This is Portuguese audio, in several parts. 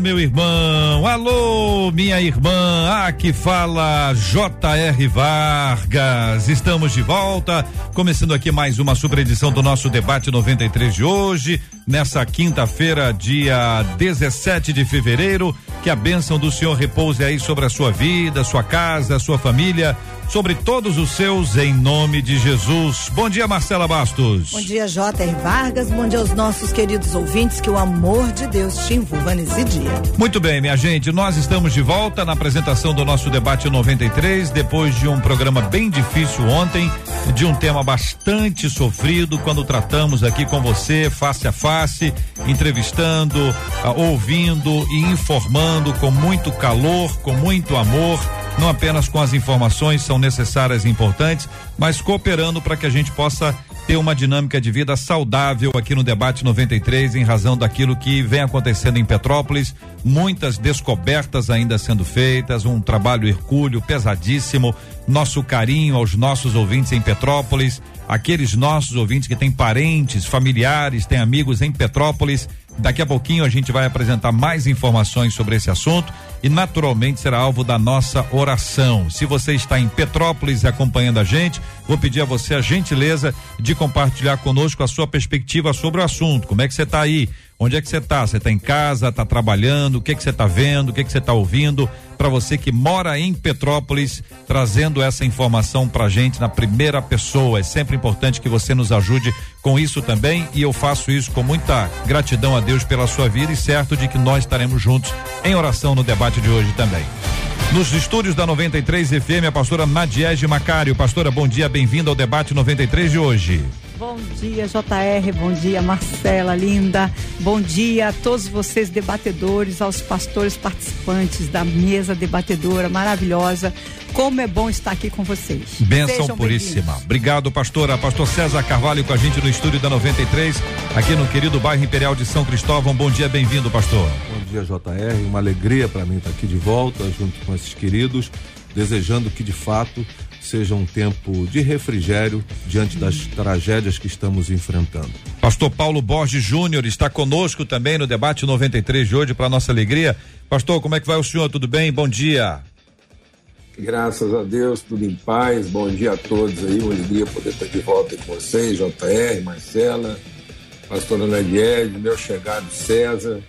meu irmão, alô, minha irmã, aqui fala J.R. Vargas. Estamos de volta, começando aqui mais uma super edição do nosso debate 93 de hoje, nessa quinta-feira, dia 17 de fevereiro. Que a bênção do Senhor repouse aí sobre a sua vida, sua casa, sua família sobre todos os seus, em nome de Jesus. Bom dia, Marcela Bastos. Bom dia, J.R. Vargas. Bom dia aos nossos queridos ouvintes. Que o amor de Deus te envolva nesse dia. Muito bem, minha gente. Nós estamos de volta na apresentação do nosso debate 93, depois de um programa bem difícil ontem, de um tema bastante sofrido, quando tratamos aqui com você, face a face, entrevistando, uh, ouvindo e informando com muito calor, com muito amor não apenas com as informações são necessárias e importantes, mas cooperando para que a gente possa ter uma dinâmica de vida saudável aqui no debate 93 em razão daquilo que vem acontecendo em Petrópolis, muitas descobertas ainda sendo feitas, um trabalho hercúleo pesadíssimo, nosso carinho aos nossos ouvintes em Petrópolis, aqueles nossos ouvintes que têm parentes, familiares, têm amigos em Petrópolis Daqui a pouquinho a gente vai apresentar mais informações sobre esse assunto e naturalmente será alvo da nossa oração. Se você está em Petrópolis acompanhando a gente, vou pedir a você a gentileza de compartilhar conosco a sua perspectiva sobre o assunto. Como é que você está aí? Onde é que você está? Você está em casa, está trabalhando? O que que você está vendo? O que que você está ouvindo? Para você que mora em Petrópolis, trazendo essa informação para gente na primeira pessoa. É sempre importante que você nos ajude com isso também e eu faço isso com muita gratidão a Deus pela sua vida e certo de que nós estaremos juntos em oração no debate de hoje também. Nos estúdios da 93 FM, a pastora Nadiege Macário. Pastora, bom dia, bem-vinda ao debate 93 de hoje. Bom dia, JR. Bom dia, Marcela, linda. Bom dia a todos vocês, debatedores, aos pastores participantes da mesa debatedora maravilhosa. Como é bom estar aqui com vocês. Benção Sejam puríssima. Obrigado, pastora. Pastor César Carvalho com a gente no estúdio da 93, aqui no querido bairro Imperial de São Cristóvão. Bom dia, bem-vindo, pastor. Bom dia, JR. Uma alegria para mim estar aqui de volta, junto com esses queridos, desejando que de fato seja um tempo de refrigério diante das tragédias que estamos enfrentando. Pastor Paulo Borges Júnior está conosco também no debate 93 de hoje, para nossa alegria. Pastor, como é que vai o senhor? Tudo bem? Bom dia. Graças a Deus, tudo em paz. Bom dia a todos aí. Uma alegria poder estar de volta com vocês, JR, Marcela, pastora Nadiede, meu chegado César.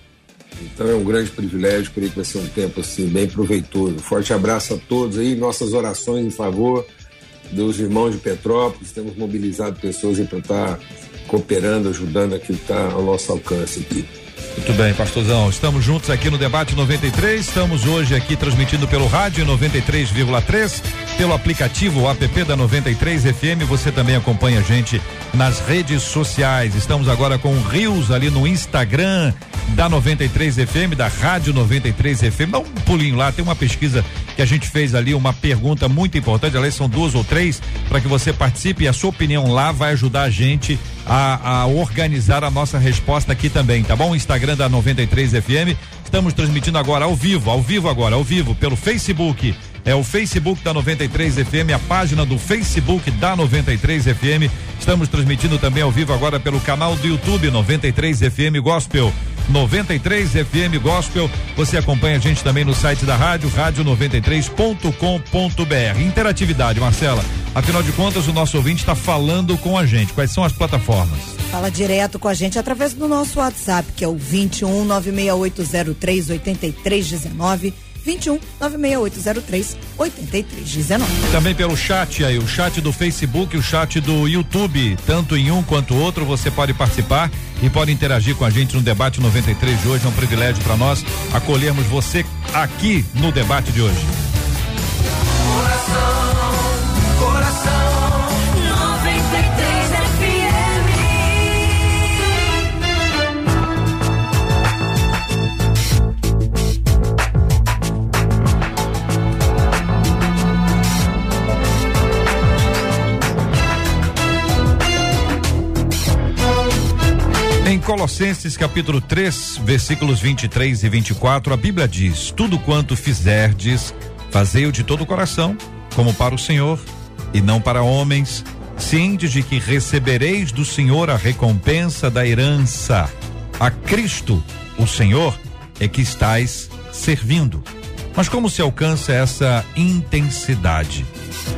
Então é um grande privilégio, creio que vai ser um tempo assim bem proveitoso. Forte abraço a todos aí, nossas orações em favor dos irmãos de Petrópolis. Temos mobilizado pessoas para estar cooperando, ajudando aquilo que está ao nosso alcance aqui. Muito bem, pastorzão. Estamos juntos aqui no Debate 93. Estamos hoje aqui transmitindo pelo rádio 93,3, pelo aplicativo app da 93 FM. Você também acompanha a gente nas redes sociais. Estamos agora com Rios ali no Instagram da 93 FM, da Rádio 93 FM. Dá um pulinho lá, tem uma pesquisa que a gente fez ali, uma pergunta muito importante. Aliás, são duas ou três para que você participe e a sua opinião lá vai ajudar a gente a, a organizar a nossa resposta aqui também, tá bom? Instagram da 93 FM. Estamos transmitindo agora ao vivo, ao vivo agora, ao vivo, pelo Facebook. É o Facebook da 93 FM, a página do Facebook da 93 FM. Estamos transmitindo também ao vivo agora pelo canal do YouTube 93 FM Gospel. 93 FM Gospel. Você acompanha a gente também no site da rádio, rádio93.com.br. Interatividade, Marcela. Afinal de contas, o nosso ouvinte está falando com a gente. Quais são as plataformas? Fala direto com a gente através do nosso WhatsApp, que é o 21 96803 8319 21 96803 8319. Também pelo chat aí, o chat do Facebook, o chat do YouTube, tanto em um quanto outro, você pode participar e pode interagir com a gente no debate 93 de hoje. É um privilégio para nós acolhermos você aqui no debate de hoje. Colossenses capítulo 3, versículos 23 e 24, a Bíblia diz: Tudo quanto fizerdes, fazei-o de todo o coração, como para o Senhor, e não para homens, cientes de que recebereis do Senhor a recompensa da herança. A Cristo, o Senhor, é que estais servindo. Mas como se alcança essa intensidade?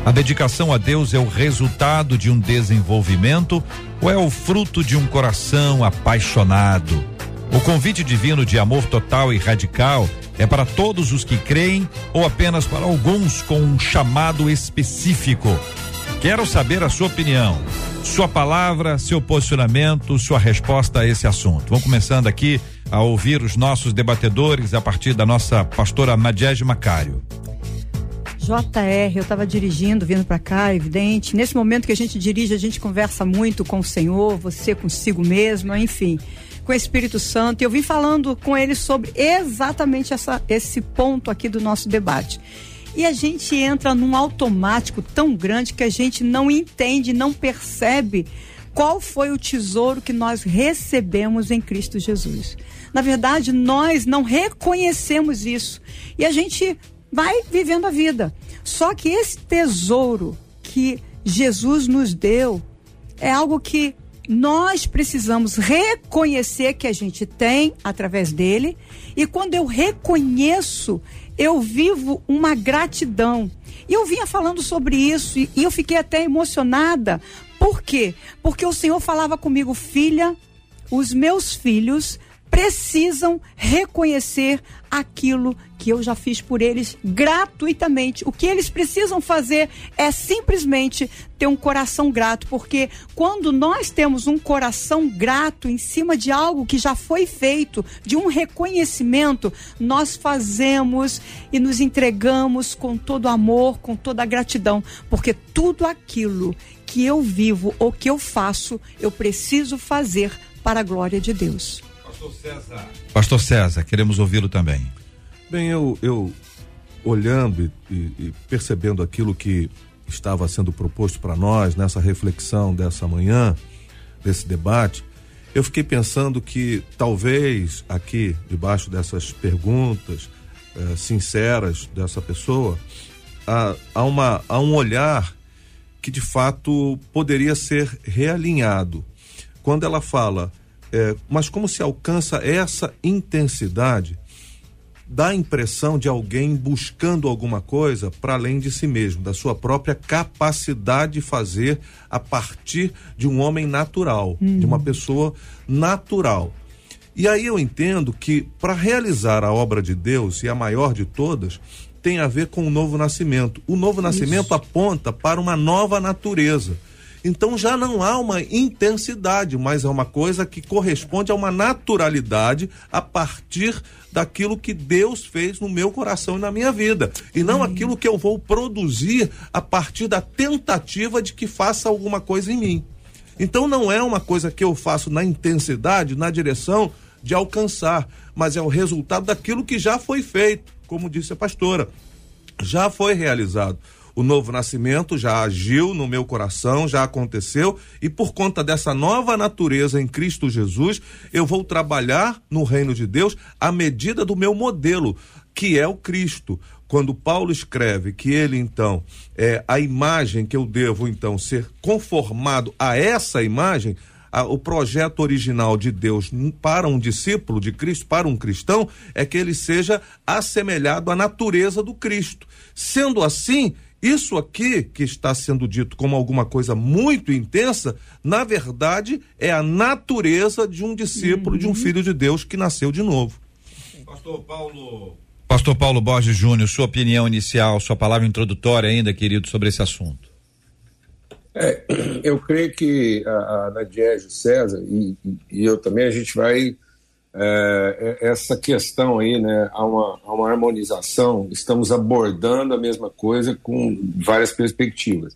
A dedicação a Deus é o resultado de um desenvolvimento ou é o fruto de um coração apaixonado? O convite divino de amor total e radical é para todos os que creem ou apenas para alguns com um chamado específico? Quero saber a sua opinião, sua palavra, seu posicionamento, sua resposta a esse assunto. Vamos começando aqui a ouvir os nossos debatedores a partir da nossa pastora Nadiege Macário. JR, eu estava dirigindo, vindo para cá, evidente. Nesse momento que a gente dirige, a gente conversa muito com o Senhor, você consigo mesmo, enfim, com o Espírito Santo. E eu vim falando com ele sobre exatamente essa, esse ponto aqui do nosso debate. E a gente entra num automático tão grande que a gente não entende, não percebe qual foi o tesouro que nós recebemos em Cristo Jesus. Na verdade, nós não reconhecemos isso. E a gente vai vivendo a vida. Só que esse tesouro que Jesus nos deu é algo que nós precisamos reconhecer que a gente tem através dele. E quando eu reconheço, eu vivo uma gratidão. E eu vinha falando sobre isso e eu fiquei até emocionada. Por quê? Porque o Senhor falava comigo, filha, os meus filhos precisam reconhecer aquilo que eu já fiz por eles gratuitamente. O que eles precisam fazer é simplesmente ter um coração grato, porque quando nós temos um coração grato em cima de algo que já foi feito, de um reconhecimento, nós fazemos e nos entregamos com todo amor, com toda gratidão, porque tudo aquilo que eu vivo ou que eu faço, eu preciso fazer para a glória de Deus. Pastor César. Pastor César, queremos ouvi-lo também. Bem, eu, eu olhando e, e, percebendo aquilo que estava sendo proposto para nós nessa reflexão dessa manhã, desse debate, eu fiquei pensando que talvez aqui, debaixo dessas perguntas eh, sinceras dessa pessoa, há, há, uma, há um olhar que de fato poderia ser realinhado. Quando ela fala, eh, mas como se alcança essa intensidade? Dá a impressão de alguém buscando alguma coisa para além de si mesmo, da sua própria capacidade de fazer a partir de um homem natural, de uma pessoa natural. E aí eu entendo que para realizar a obra de Deus, e a maior de todas, tem a ver com o novo nascimento. O novo nascimento Isso. aponta para uma nova natureza. Então já não há uma intensidade, mas é uma coisa que corresponde a uma naturalidade a partir daquilo que Deus fez no meu coração e na minha vida. E não aquilo que eu vou produzir a partir da tentativa de que faça alguma coisa em mim. Então não é uma coisa que eu faço na intensidade, na direção de alcançar, mas é o resultado daquilo que já foi feito, como disse a pastora. Já foi realizado o novo nascimento já agiu no meu coração, já aconteceu, e por conta dessa nova natureza em Cristo Jesus, eu vou trabalhar no reino de Deus à medida do meu modelo, que é o Cristo. Quando Paulo escreve que ele então é a imagem que eu devo então ser conformado a essa imagem, o projeto original de Deus para um discípulo de Cristo, para um cristão, é que ele seja assemelhado à natureza do Cristo. Sendo assim, isso aqui que está sendo dito como alguma coisa muito intensa, na verdade é a natureza de um discípulo, uhum. de um uhum. filho de Deus que nasceu de novo. Pastor Paulo. Pastor Paulo Borges Júnior, sua opinião inicial, sua palavra introdutória ainda, querido, sobre esse assunto. É, eu creio que a, a Nadiege César e, e, eu também, a gente vai é, essa questão aí, né, há uma, há uma harmonização, estamos abordando a mesma coisa com várias perspectivas.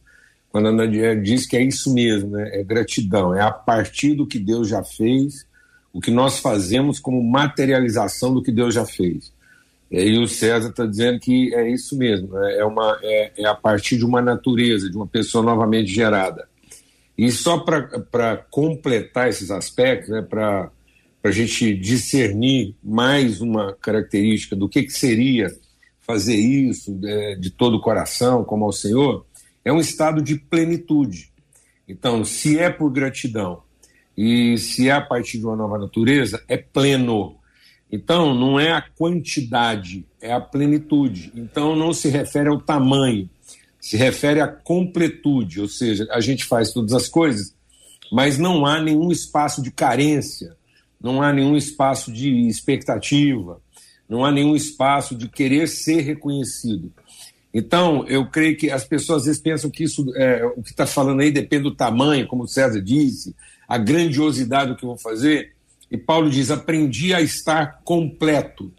Quando a Nadia diz que é isso mesmo, né, é gratidão, é a partir do que Deus já fez, o que nós fazemos como materialização do que Deus já fez. E o César está dizendo que é isso mesmo, né, é, uma, é, é a partir de uma natureza, de uma pessoa novamente gerada. E só para completar esses aspectos, né, para a gente discernir mais uma característica do que, que seria fazer isso é, de todo o coração, como ao Senhor, é um estado de plenitude. Então, se é por gratidão e se é a partir de uma nova natureza, é pleno. Então, não é a quantidade, é a plenitude. Então, não se refere ao tamanho, se refere à completude, ou seja, a gente faz todas as coisas, mas não há nenhum espaço de carência, não há nenhum espaço de expectativa, não há nenhum espaço de querer ser reconhecido. Então, eu creio que as pessoas às vezes pensam que isso, é, o que está falando aí depende do tamanho, como o César disse, a grandiosidade do que eu vou fazer. E Paulo diz: aprendi a estar completo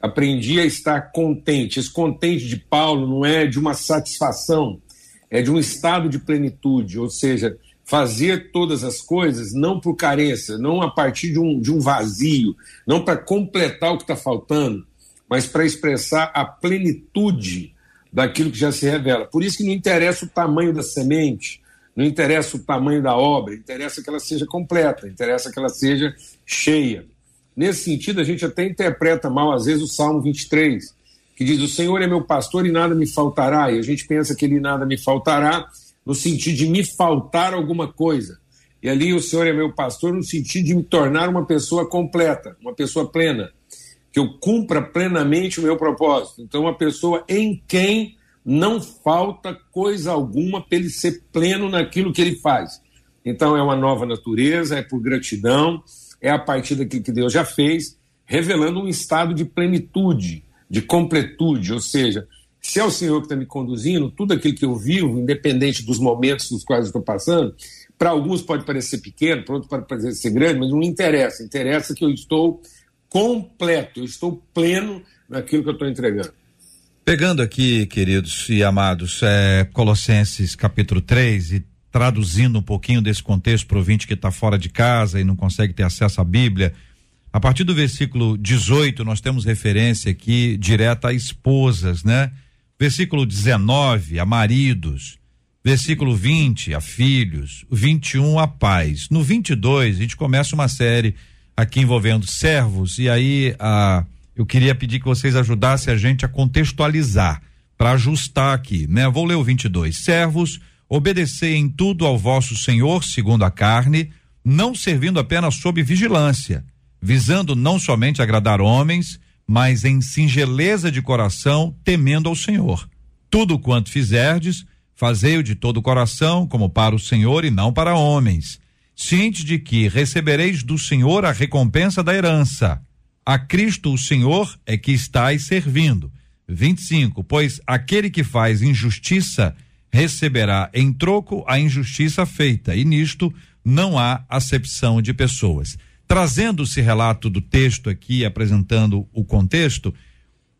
aprendi a estar contente. Esse contente de Paulo não é de uma satisfação, é de um estado de plenitude, ou seja, fazer todas as coisas não por carência, não a partir de um, de um vazio, não para completar o que está faltando, mas para expressar a plenitude daquilo que já se revela. Por isso que não interessa o tamanho da semente, não interessa o tamanho da obra, interessa que ela seja completa, interessa que ela seja cheia. Nesse sentido, a gente até interpreta mal, às vezes, o Salmo 23, que diz: O Senhor é meu pastor e nada me faltará. E a gente pensa que ele nada me faltará no sentido de me faltar alguma coisa. E ali o Senhor é meu pastor no sentido de me tornar uma pessoa completa, uma pessoa plena, que eu cumpra plenamente o meu propósito. Então, uma pessoa em quem não falta coisa alguma para ele ser pleno naquilo que ele faz. Então, é uma nova natureza, é por gratidão, é a partir daquilo que Deus já fez, revelando um estado de plenitude, de completude, ou seja, se é o Senhor que está me conduzindo, tudo aquilo que eu vivo, independente dos momentos nos quais estou passando, para alguns pode parecer pequeno, para outros pode parecer grande, mas não interessa. Interessa que eu estou completo, eu estou pleno naquilo que eu estou entregando. Pegando aqui, queridos e amados, é, Colossenses capítulo 3 e traduzindo um pouquinho desse contexto para o ouvinte que está fora de casa e não consegue ter acesso à Bíblia. A partir do versículo 18, nós temos referência aqui direta a esposas, né? Versículo 19, a maridos. Versículo 20, a filhos. 21, a pais. No 22, a gente começa uma série aqui envolvendo servos, e aí a, eu queria pedir que vocês ajudassem a gente a contextualizar, para ajustar aqui, né? Vou ler o 22. Servos obedecei em tudo ao vosso Senhor, segundo a carne, não servindo apenas sob vigilância, visando não somente agradar homens, mas em singeleza de coração, temendo ao Senhor. Tudo quanto fizerdes, fazei-o de todo o coração, como para o Senhor e não para homens, ciente de que recebereis do Senhor a recompensa da herança. A Cristo o Senhor é que estáis servindo. 25. Pois aquele que faz injustiça receberá em troco a injustiça feita, e nisto não há acepção de pessoas. Trazendo esse relato do texto aqui, apresentando o contexto,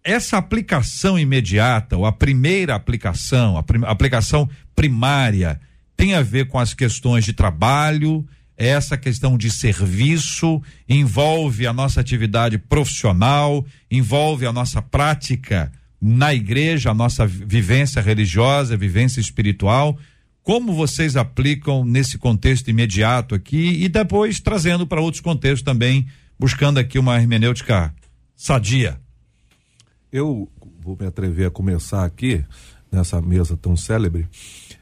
essa aplicação imediata, ou a primeira aplicação, a prim aplicação primária, tem a ver com as questões de trabalho, essa questão de serviço, envolve a nossa atividade profissional, envolve a nossa prática na igreja, a nossa vivência religiosa, vivência espiritual. Como vocês aplicam nesse contexto imediato aqui e depois trazendo para outros contextos também, buscando aqui uma hermenêutica sadia? Eu vou me atrever a começar aqui nessa mesa tão célebre,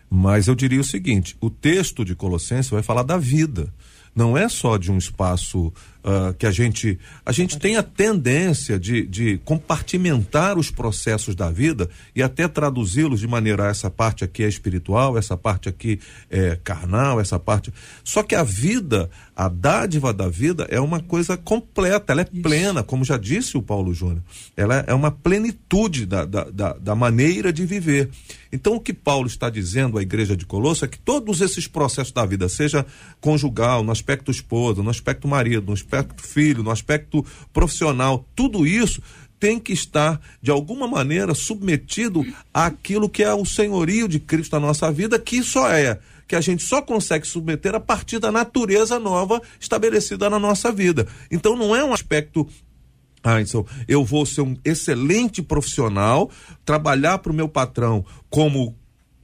mas eu diria o seguinte: o texto de Colossenses vai falar da vida não é só de um espaço uh, que a gente a gente tem a tendência de, de compartimentar os processos da vida e até traduzi-los de maneira essa parte aqui é espiritual, essa parte aqui é carnal, essa parte. Só que a vida, a dádiva da vida é uma coisa completa, ela é Isso. plena, como já disse o Paulo Júnior. Ela é uma plenitude da, da, da, da maneira de viver. Então, o que Paulo está dizendo à igreja de Colosso é que todos esses processos da vida, seja conjugal, no aspecto esposa, no aspecto marido, no aspecto filho, no aspecto profissional, tudo isso tem que estar, de alguma maneira, submetido àquilo que é o senhorio de Cristo na nossa vida, que só é que a gente só consegue submeter a partir da natureza nova estabelecida na nossa vida. Então não é um aspecto ah, então eu vou ser um excelente profissional, trabalhar para o meu patrão como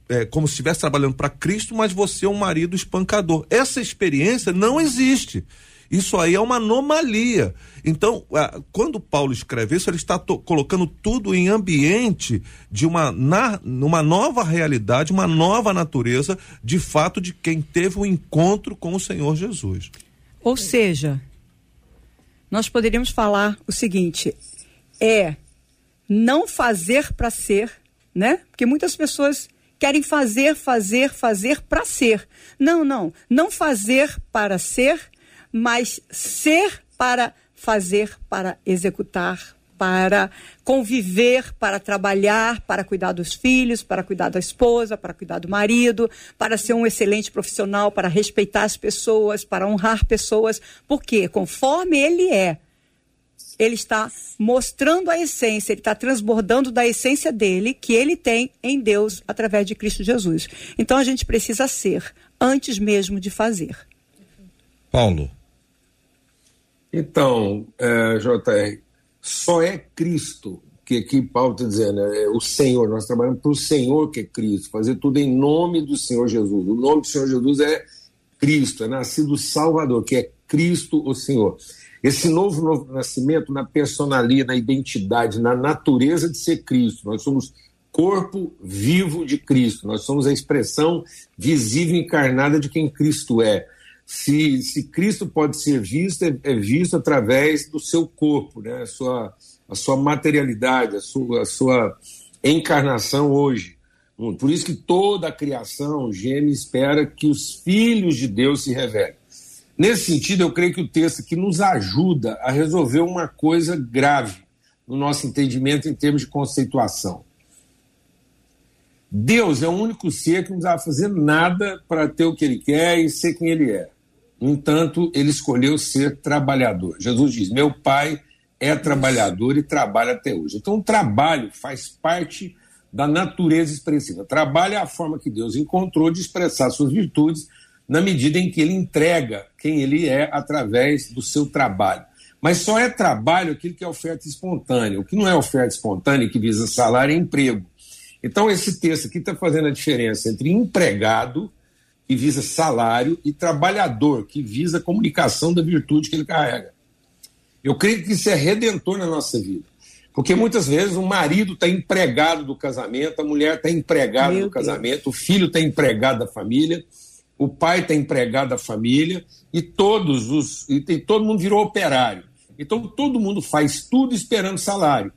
é, como se estivesse trabalhando para Cristo, mas você é um marido espancador. Essa experiência não existe. Isso aí é uma anomalia. Então, quando Paulo escreve isso, ele está colocando tudo em ambiente de uma, na, uma nova realidade, uma nova natureza, de fato, de quem teve um encontro com o Senhor Jesus. Ou seja, nós poderíamos falar o seguinte: é não fazer para ser, né? Porque muitas pessoas querem fazer, fazer, fazer para ser. Não, não. Não fazer para ser, mas ser para fazer, para executar, para conviver, para trabalhar, para cuidar dos filhos, para cuidar da esposa, para cuidar do marido, para ser um excelente profissional, para respeitar as pessoas, para honrar pessoas, porque conforme ele é, ele está mostrando a essência, ele está transbordando da essência dele, que ele tem em Deus através de Cristo Jesus. Então a gente precisa ser antes mesmo de fazer. Paulo. Então, é, JR, só é Cristo que aqui Paulo está dizendo, é o Senhor, nós trabalhamos para o Senhor que é Cristo, fazer tudo em nome do Senhor Jesus. O nome do Senhor Jesus é Cristo, é nascido Salvador, que é Cristo o Senhor. Esse novo, novo nascimento na personalia, na identidade, na natureza de ser Cristo. Nós somos corpo vivo de Cristo, nós somos a expressão visível encarnada de quem Cristo é se, se Cristo pode ser visto, é, é visto através do seu corpo, né? a, sua, a sua materialidade, a sua, a sua encarnação hoje. Por isso que toda a criação geme espera que os filhos de Deus se revelem. Nesse sentido, eu creio que o texto aqui nos ajuda a resolver uma coisa grave no nosso entendimento em termos de conceituação. Deus é o único ser que não precisava fazer nada para ter o que ele quer e ser quem ele é. No entanto, ele escolheu ser trabalhador. Jesus diz: Meu pai é trabalhador e trabalha até hoje. Então, o trabalho faz parte da natureza expressiva. Trabalho é a forma que Deus encontrou de expressar suas virtudes na medida em que ele entrega quem ele é através do seu trabalho. Mas só é trabalho aquilo que é oferta espontânea. O que não é oferta espontânea, que visa salário, é emprego. Então, esse texto aqui está fazendo a diferença entre empregado que visa salário, e trabalhador, que visa comunicação da virtude que ele carrega. Eu creio que isso é redentor na nossa vida. Porque muitas vezes o marido está empregado do casamento, a mulher está empregada Meu do casamento, Deus. o filho está empregado da família, o pai está empregado da família, e todos os. E, e todo mundo virou operário. Então todo mundo faz tudo esperando salário.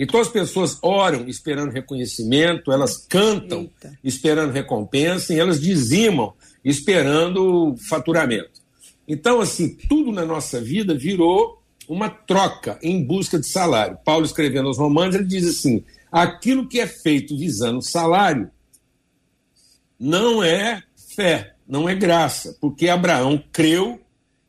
Então as pessoas oram esperando reconhecimento, elas cantam Eita. esperando recompensa e elas dizimam esperando faturamento. Então, assim, tudo na nossa vida virou uma troca em busca de salário. Paulo escrevendo aos Romanos, ele diz assim: aquilo que é feito visando salário não é fé, não é graça, porque Abraão creu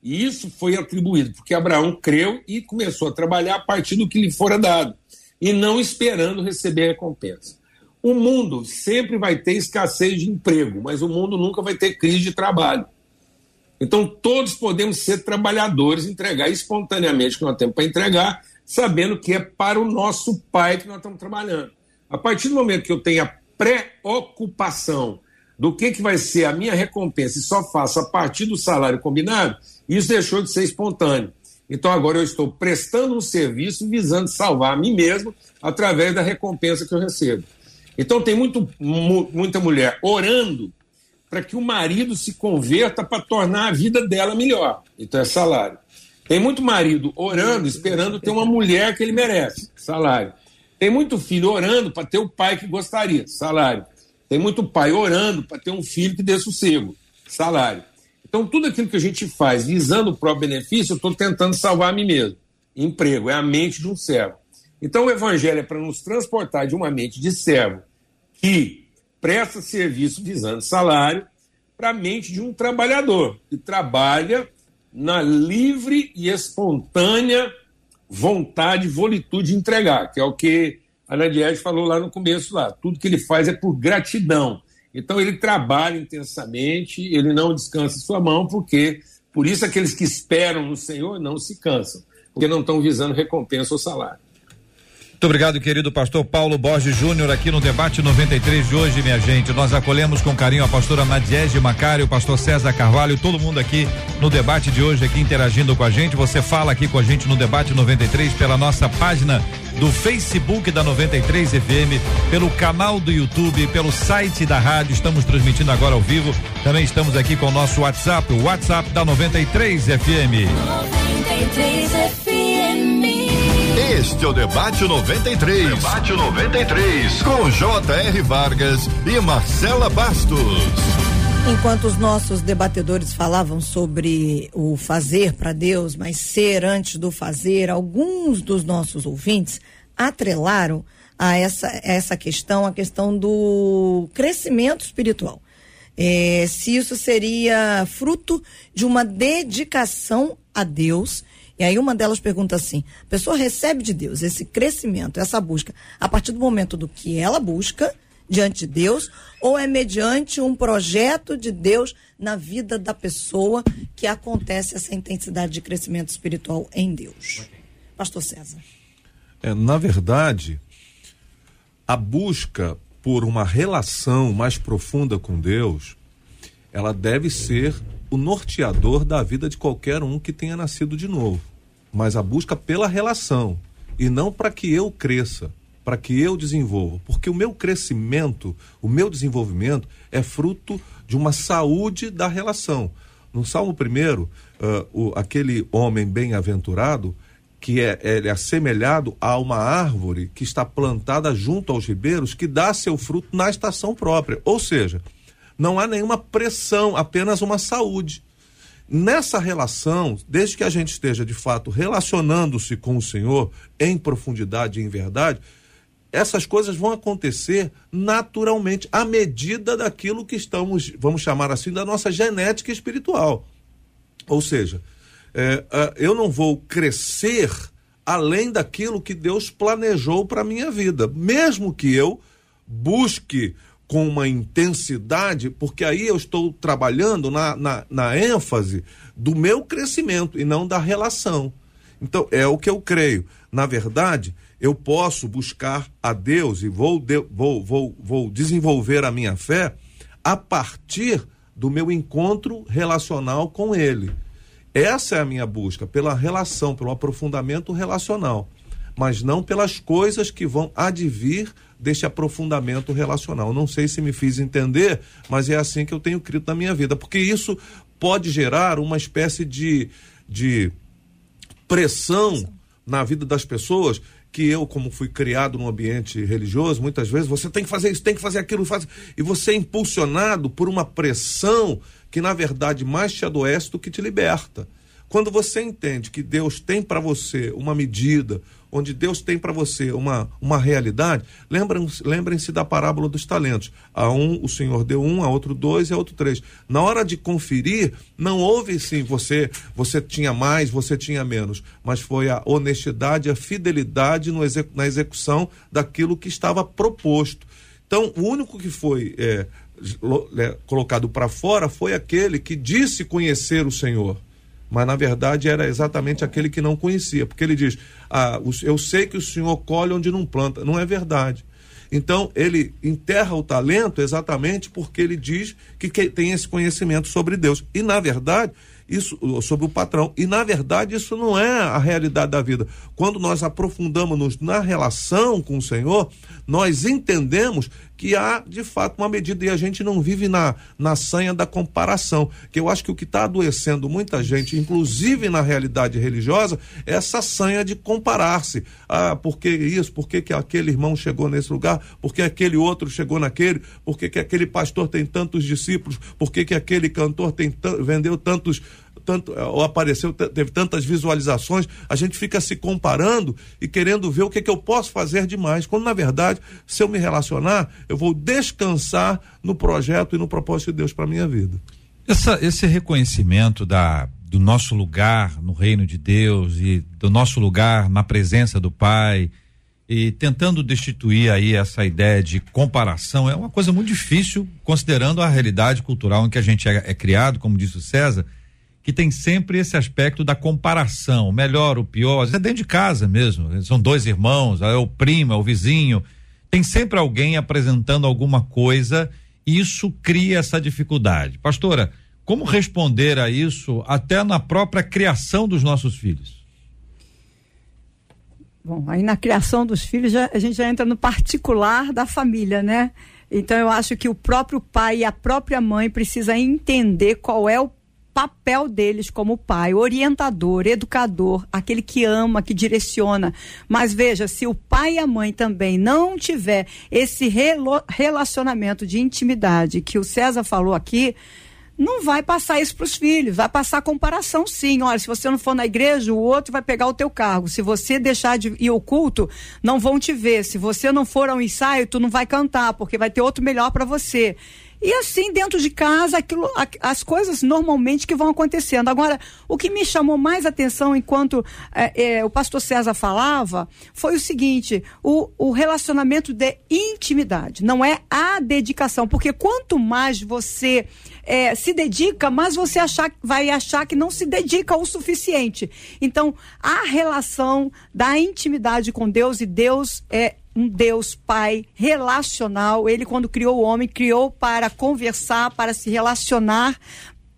e isso foi atribuído, porque Abraão creu e começou a trabalhar a partir do que lhe fora dado e não esperando receber recompensa. O mundo sempre vai ter escassez de emprego, mas o mundo nunca vai ter crise de trabalho. Então, todos podemos ser trabalhadores, entregar espontaneamente o que nós temos para entregar, sabendo que é para o nosso pai que nós estamos trabalhando. A partir do momento que eu tenho a preocupação do que, que vai ser a minha recompensa e só faço a partir do salário combinado, isso deixou de ser espontâneo. Então agora eu estou prestando um serviço visando salvar a mim mesmo através da recompensa que eu recebo. Então tem muito, muita mulher orando para que o marido se converta para tornar a vida dela melhor. Então é salário. Tem muito marido orando, esperando ter uma mulher que ele merece, salário. Tem muito filho orando para ter o pai que gostaria, salário. Tem muito pai orando para ter um filho que dê sossego, salário. Então, tudo aquilo que a gente faz visando o próprio benefício, eu estou tentando salvar a mim mesmo. Emprego é a mente de um servo. Então, o evangelho é para nos transportar de uma mente de servo que presta serviço visando salário para a mente de um trabalhador que trabalha na livre e espontânea vontade, volitude de entregar, que é o que a Nadiege falou lá no começo lá. Tudo que ele faz é por gratidão. Então ele trabalha intensamente, ele não descansa sua mão, porque por isso aqueles que esperam no Senhor não se cansam, porque não estão visando recompensa ou salário. Muito obrigado, querido pastor Paulo Borges Júnior, aqui no debate 93 de hoje, minha gente. Nós acolhemos com carinho a pastora Nadiege Macário, o pastor César Carvalho, todo mundo aqui no debate de hoje, aqui interagindo com a gente. Você fala aqui com a gente no debate 93 pela nossa página do Facebook da 93 FM, pelo canal do YouTube, pelo site da rádio. Estamos transmitindo agora ao vivo. Também estamos aqui com o nosso WhatsApp, o WhatsApp da 93 FM. 93 FM. Este é o Debate 93. Debate 93. Com J.R. Vargas e Marcela Bastos. Enquanto os nossos debatedores falavam sobre o fazer para Deus, mas ser antes do fazer, alguns dos nossos ouvintes atrelaram a essa, essa questão a questão do crescimento espiritual. É, se isso seria fruto de uma dedicação a Deus e aí uma delas pergunta assim: a pessoa recebe de Deus esse crescimento, essa busca, a partir do momento do que ela busca diante de Deus, ou é mediante um projeto de Deus na vida da pessoa que acontece essa intensidade de crescimento espiritual em Deus? Pastor César. É, na verdade, a busca por uma relação mais profunda com Deus, ela deve ser o norteador da vida de qualquer um que tenha nascido de novo mas a busca pela relação e não para que eu cresça, para que eu desenvolva, porque o meu crescimento, o meu desenvolvimento é fruto de uma saúde da relação. No Salmo primeiro, uh, o, aquele homem bem-aventurado que é, é assemelhado a uma árvore que está plantada junto aos ribeiros, que dá seu fruto na estação própria. Ou seja, não há nenhuma pressão, apenas uma saúde. Nessa relação, desde que a gente esteja de fato relacionando-se com o Senhor em profundidade e em verdade, essas coisas vão acontecer naturalmente, à medida daquilo que estamos, vamos chamar assim, da nossa genética espiritual. Ou seja, é, eu não vou crescer além daquilo que Deus planejou para minha vida, mesmo que eu busque com uma intensidade, porque aí eu estou trabalhando na, na, na, ênfase do meu crescimento e não da relação. Então, é o que eu creio. Na verdade, eu posso buscar a Deus e vou, de, vou, vou, vou desenvolver a minha fé a partir do meu encontro relacional com Ele. Essa é a minha busca, pela relação, pelo aprofundamento relacional, mas não pelas coisas que vão advir deste aprofundamento relacional. Não sei se me fiz entender, mas é assim que eu tenho crido na minha vida, porque isso pode gerar uma espécie de, de pressão na vida das pessoas que eu, como fui criado num ambiente religioso, muitas vezes você tem que fazer isso, tem que fazer aquilo, faz... e você é impulsionado por uma pressão que na verdade mais te adoece do que te liberta. Quando você entende que Deus tem para você uma medida, onde Deus tem para você uma, uma realidade, lembrem-se lembrem da parábola dos talentos. A um o Senhor deu um, a outro dois e a outro três. Na hora de conferir, não houve sim você você tinha mais, você tinha menos, mas foi a honestidade, a fidelidade no na execução daquilo que estava proposto. Então, o único que foi é colocado para fora foi aquele que disse conhecer o Senhor mas na verdade era exatamente aquele que não conhecia, porque ele diz: ah, Eu sei que o senhor colhe onde não planta. Não é verdade. Então, ele enterra o talento exatamente porque ele diz que tem esse conhecimento sobre Deus. E, na verdade, isso sobre o patrão. E na verdade isso não é a realidade da vida. Quando nós aprofundamos na relação com o Senhor, nós entendemos que há de fato uma medida e a gente não vive na, na sanha da comparação. Que eu acho que o que está adoecendo muita gente, inclusive na realidade religiosa, é essa sanha de comparar-se. Ah, por que isso? Por que, que aquele irmão chegou nesse lugar? Por que aquele outro chegou naquele? Por que, que aquele pastor tem tantos discípulos? Por que, que aquele cantor tem vendeu tantos tanto, ou apareceu, teve tantas visualizações, a gente fica se comparando e querendo ver o que, é que eu posso fazer demais. Quando, na verdade, se eu me relacionar, eu vou descansar no projeto e no propósito de Deus para minha vida. Essa, esse reconhecimento da, do nosso lugar no reino de Deus e do nosso lugar na presença do Pai e tentando destituir aí essa ideia de comparação é uma coisa muito difícil considerando a realidade cultural em que a gente é, é criado, como disse o César, que tem sempre esse aspecto da comparação, melhor, o pior, às é dentro de casa mesmo, são dois irmãos, é o primo, é o vizinho, tem sempre alguém apresentando alguma coisa, e isso cria essa dificuldade. Pastora, como responder a isso até na própria criação dos nossos filhos? Bom, aí na criação dos filhos já, a gente já entra no particular da família, né? Então eu acho que o próprio pai e a própria mãe precisa entender qual é o papel deles como pai, orientador, educador, aquele que ama, que direciona. Mas veja, se o pai e a mãe também não tiver esse relacionamento de intimidade que o César falou aqui, não vai passar isso para os filhos, vai passar comparação sim. Olha, se você não for na igreja, o outro vai pegar o teu cargo. Se você deixar de ir ao culto, não vão te ver. Se você não for ao ensaio, tu não vai cantar, porque vai ter outro melhor para você. E assim, dentro de casa, aquilo, as coisas normalmente que vão acontecendo. Agora, o que me chamou mais atenção enquanto é, é, o pastor César falava foi o seguinte: o, o relacionamento de intimidade, não é a dedicação. Porque quanto mais você é, se dedica, mais você achar, vai achar que não se dedica o suficiente. Então, a relação da intimidade com Deus e Deus é um Deus Pai relacional. Ele, quando criou o homem, criou para conversar, para se relacionar,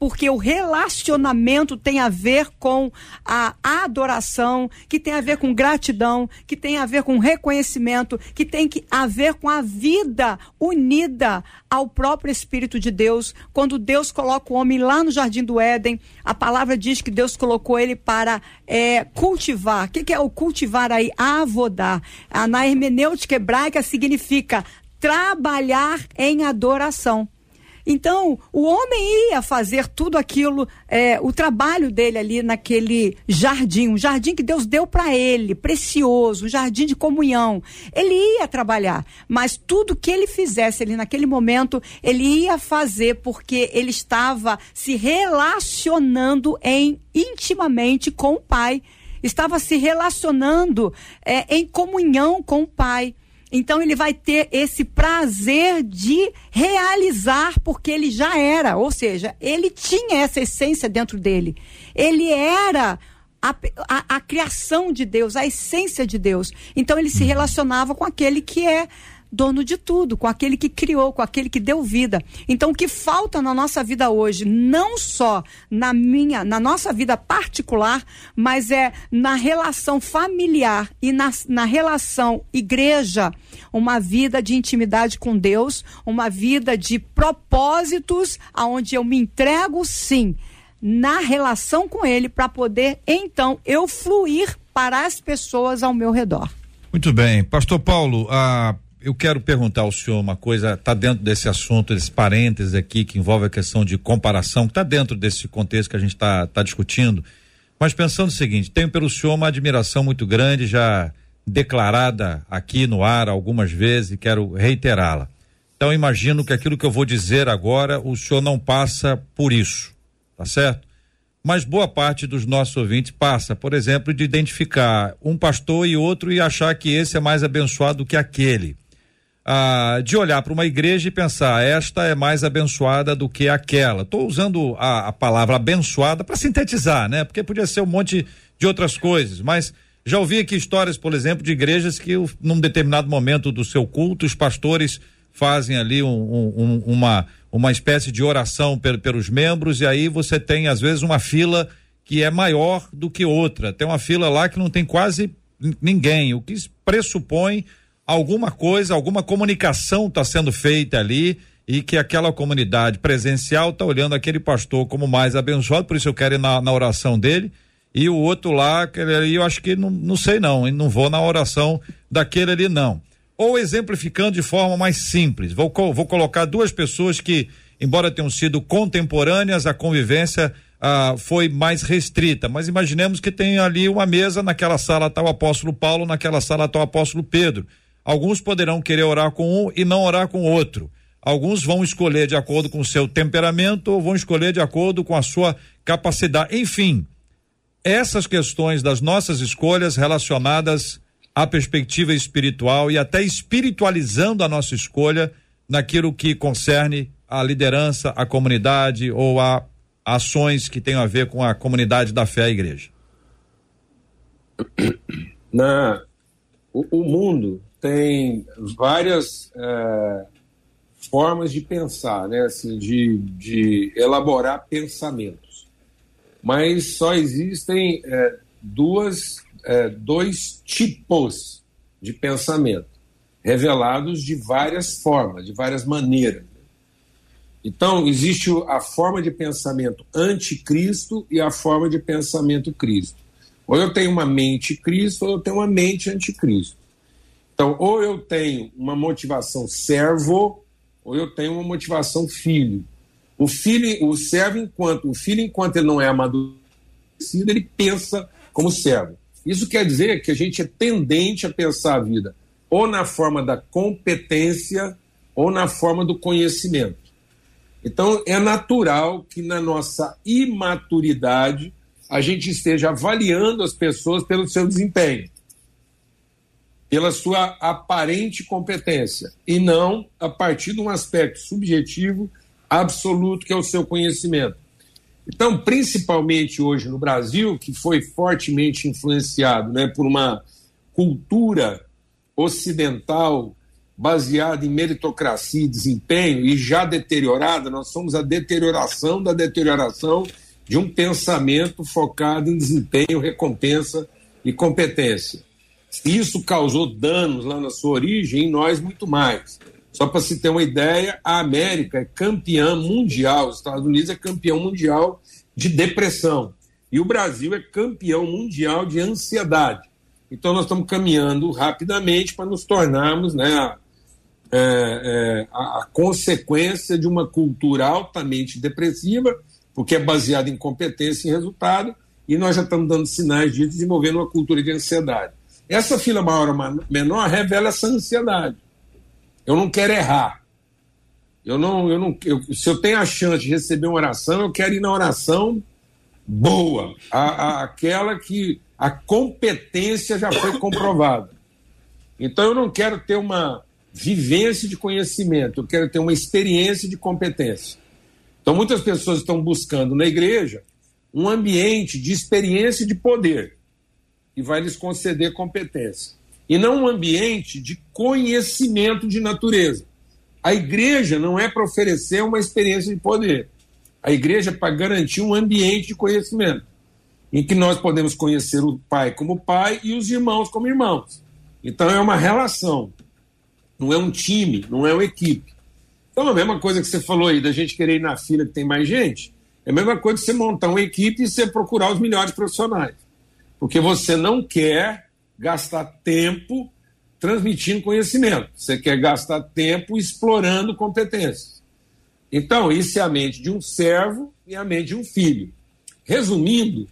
porque o relacionamento tem a ver com a adoração, que tem a ver com gratidão, que tem a ver com reconhecimento, que tem a ver com a vida unida ao próprio Espírito de Deus. Quando Deus coloca o homem lá no Jardim do Éden, a palavra diz que Deus colocou ele para é, cultivar. O que, que é o cultivar aí? Avodar. Na hermenêutica hebraica significa trabalhar em adoração. Então, o homem ia fazer tudo aquilo, é, o trabalho dele ali naquele jardim, um jardim que Deus deu para ele, precioso, um jardim de comunhão. Ele ia trabalhar, mas tudo que ele fizesse ali naquele momento, ele ia fazer porque ele estava se relacionando em intimamente com o Pai, estava se relacionando é, em comunhão com o Pai. Então ele vai ter esse prazer de realizar porque ele já era, ou seja, ele tinha essa essência dentro dele. Ele era a, a, a criação de Deus, a essência de Deus. Então ele se uhum. relacionava com aquele que é dono de tudo, com aquele que criou, com aquele que deu vida. Então o que falta na nossa vida hoje, não só na minha, na nossa vida particular, mas é na relação familiar e na, na relação igreja, uma vida de intimidade com Deus, uma vida de propósitos aonde eu me entrego sim na relação com ele para poder então eu fluir para as pessoas ao meu redor. Muito bem, Pastor Paulo, a eu quero perguntar ao senhor uma coisa, está dentro desse assunto, desse parênteses aqui, que envolve a questão de comparação, que está dentro desse contexto que a gente está tá discutindo. Mas pensando o seguinte, tenho pelo senhor uma admiração muito grande, já declarada aqui no ar algumas vezes, e quero reiterá-la. Então imagino que aquilo que eu vou dizer agora, o senhor não passa por isso, tá certo? Mas boa parte dos nossos ouvintes passa, por exemplo, de identificar um pastor e outro e achar que esse é mais abençoado do que aquele ah, de olhar para uma igreja e pensar, esta é mais abençoada do que aquela. Estou usando a, a, palavra abençoada para sintetizar, né? Porque podia ser um monte de outras coisas, mas já ouvi aqui histórias, por exemplo, de igrejas que num determinado momento do seu culto, os pastores fazem ali um, um, uma, uma espécie de oração per, pelos membros e aí você tem, às vezes, uma fila que é maior do que outra. Tem uma fila lá que não tem quase ninguém, o que pressupõe alguma coisa, alguma comunicação está sendo feita ali e que aquela comunidade presencial está olhando aquele pastor como mais abençoado, por isso eu quero ir na, na oração dele. E o outro lá, aquele ali, eu acho que não, não sei não, não vou na oração daquele ali não. Ou exemplificando de forma mais simples, vou, vou colocar duas pessoas que, embora tenham sido contemporâneas, a convivência ah, foi mais restrita. Mas imaginemos que tem ali uma mesa, naquela sala está o apóstolo Paulo, naquela sala está o apóstolo Pedro. Alguns poderão querer orar com um e não orar com outro. Alguns vão escolher de acordo com o seu temperamento ou vão escolher de acordo com a sua capacidade. Enfim, essas questões das nossas escolhas relacionadas à perspectiva espiritual e até espiritualizando a nossa escolha naquilo que concerne a liderança, a comunidade ou a ações que tenham a ver com a comunidade da fé, a igreja? Na, o, o mundo tem várias é, formas de pensar, né? Assim, de, de elaborar pensamentos. Mas só existem é, duas, é, dois tipos de pensamento, revelados de várias formas, de várias maneiras. Então, existe a forma de pensamento anticristo e a forma de pensamento Cristo. Ou eu tenho uma mente Cristo, ou eu tenho uma mente anticristo. Então, ou eu tenho uma motivação servo, ou eu tenho uma motivação filho. O filho, o servo, enquanto o filho, enquanto ele não é amadurecido, ele pensa como servo. Isso quer dizer que a gente é tendente a pensar a vida ou na forma da competência ou na forma do conhecimento. Então, é natural que na nossa imaturidade a gente esteja avaliando as pessoas pelo seu desempenho pela sua aparente competência e não a partir de um aspecto subjetivo absoluto que é o seu conhecimento. Então, principalmente hoje no Brasil, que foi fortemente influenciado né, por uma cultura ocidental baseada em meritocracia e desempenho e já deteriorada, nós somos a deterioração da deterioração de um pensamento focado em desempenho, recompensa e competência. Isso causou danos lá na sua origem, em nós muito mais. Só para se ter uma ideia, a América é campeã mundial, os Estados Unidos é campeão mundial de depressão. E o Brasil é campeão mundial de ansiedade. Então nós estamos caminhando rapidamente para nos tornarmos né, a, é, é, a, a consequência de uma cultura altamente depressiva, porque é baseada em competência e resultado, e nós já estamos dando sinais de desenvolvendo uma cultura de ansiedade. Essa fila maior ou menor revela essa ansiedade. Eu não quero errar. Eu não, eu não, eu, se eu tenho a chance de receber uma oração, eu quero ir na oração boa, a, a, aquela que a competência já foi comprovada. Então eu não quero ter uma vivência de conhecimento, eu quero ter uma experiência de competência. Então muitas pessoas estão buscando na igreja um ambiente de experiência de poder e vai lhes conceder competência. E não um ambiente de conhecimento de natureza. A igreja não é para oferecer uma experiência de poder. A igreja é para garantir um ambiente de conhecimento, em que nós podemos conhecer o pai como pai e os irmãos como irmãos. Então é uma relação, não é um time, não é uma equipe. Então a mesma coisa que você falou aí, da gente querer ir na fila que tem mais gente, é a mesma coisa que você montar uma equipe e você procurar os melhores profissionais porque você não quer gastar tempo transmitindo conhecimento, você quer gastar tempo explorando competências. Então, isso é a mente de um servo e a mente de um filho. Resumindo,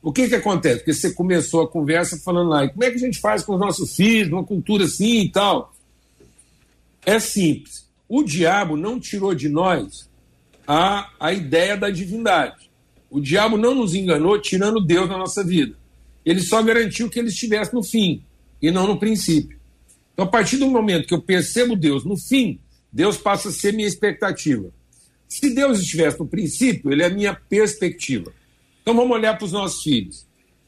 o que, que acontece? Porque você começou a conversa falando lá, como é que a gente faz com os nossos filhos, uma cultura assim e tal? É simples. O diabo não tirou de nós a, a ideia da divindade. O diabo não nos enganou tirando Deus da nossa vida ele só garantiu que ele estivesse no fim e não no princípio. Então, a partir do momento que eu percebo Deus no fim, Deus passa a ser minha expectativa. Se Deus estivesse no princípio, ele é a minha perspectiva. Então, vamos olhar para os nossos filhos.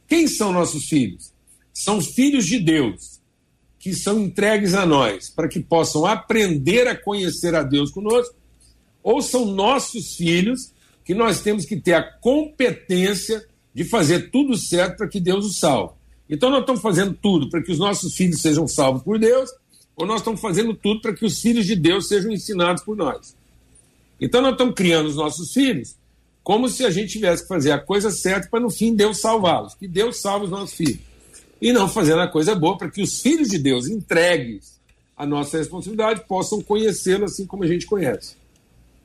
Quem são nossos filhos? São filhos de Deus, que são entregues a nós, para que possam aprender a conhecer a Deus conosco, ou são nossos filhos, que nós temos que ter a competência de fazer tudo certo para que Deus os salve. Então nós estamos fazendo tudo para que os nossos filhos sejam salvos por Deus, ou nós estamos fazendo tudo para que os filhos de Deus sejam ensinados por nós. Então nós estamos criando os nossos filhos como se a gente tivesse que fazer a coisa certa para no fim Deus salvá-los, que Deus salve os nossos filhos. E não fazendo a coisa boa para que os filhos de Deus entregues à nossa responsabilidade possam conhecê-lo assim como a gente conhece.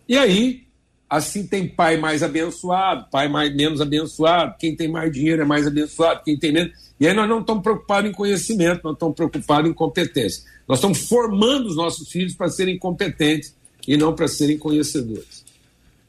E aí Assim tem pai mais abençoado, pai mais menos abençoado, quem tem mais dinheiro é mais abençoado, quem tem menos. E aí nós não estamos preocupados em conhecimento, nós estamos preocupados em competência. Nós estamos formando os nossos filhos para serem competentes e não para serem conhecedores.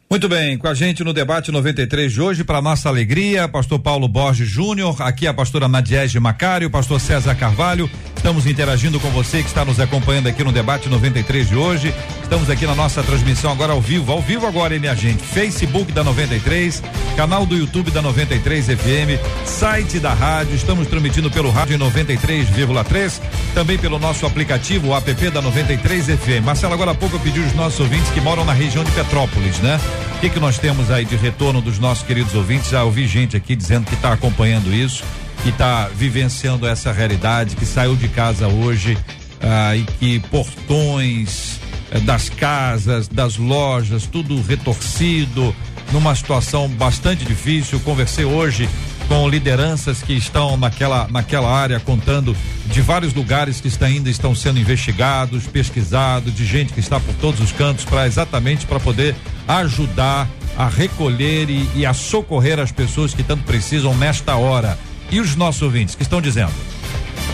Muito bem, com a gente no debate 93 de hoje, para nossa alegria, pastor Paulo Borges Júnior, aqui a pastora Madiege Macário, pastor César Carvalho Estamos interagindo com você que está nos acompanhando aqui no debate 93 de hoje. Estamos aqui na nossa transmissão agora ao vivo, ao vivo agora, hein, minha gente? Facebook da 93, canal do YouTube da 93 FM, site da rádio. Estamos transmitindo pelo rádio em 93,3, também pelo nosso aplicativo, o app da 93 FM. Marcelo, agora há pouco eu pedi os nossos ouvintes que moram na região de Petrópolis, né? O que que nós temos aí de retorno dos nossos queridos ouvintes? Já ouvi gente aqui dizendo que está acompanhando isso que está vivenciando essa realidade, que saiu de casa hoje ah, e que portões eh, das casas, das lojas, tudo retorcido, numa situação bastante difícil. Conversei hoje com lideranças que estão naquela, naquela área, contando de vários lugares que está, ainda estão sendo investigados, pesquisados, de gente que está por todos os cantos para exatamente para poder ajudar a recolher e, e a socorrer as pessoas que tanto precisam nesta hora. E os nossos ouvintes que estão dizendo?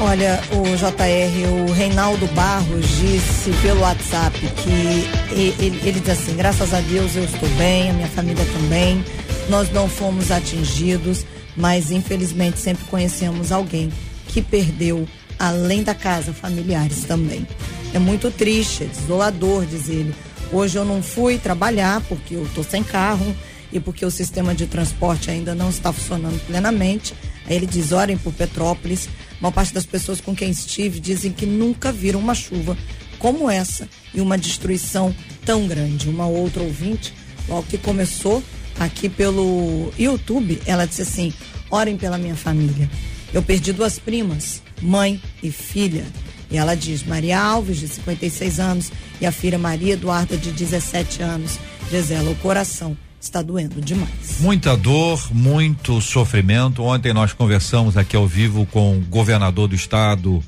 Olha, o JR, o Reinaldo Barros disse pelo WhatsApp que ele, ele diz assim: graças a Deus eu estou bem, a minha família também, nós não fomos atingidos, mas infelizmente sempre conhecemos alguém que perdeu, além da casa, familiares também. É muito triste, é desolador, diz ele. Hoje eu não fui trabalhar porque eu estou sem carro e porque o sistema de transporte ainda não está funcionando plenamente. Aí ele diz: orem por Petrópolis. Uma parte das pessoas com quem estive dizem que nunca viram uma chuva como essa e uma destruição tão grande. Uma outra ouvinte, logo que começou aqui pelo YouTube, ela disse assim: orem pela minha família. Eu perdi duas primas, mãe e filha. E ela diz: Maria Alves, de 56 anos, e a filha Maria Eduarda, de 17 anos. Diz ela: o coração está doendo demais. Muita dor, muito sofrimento. Ontem nós conversamos aqui ao vivo com o governador do estado,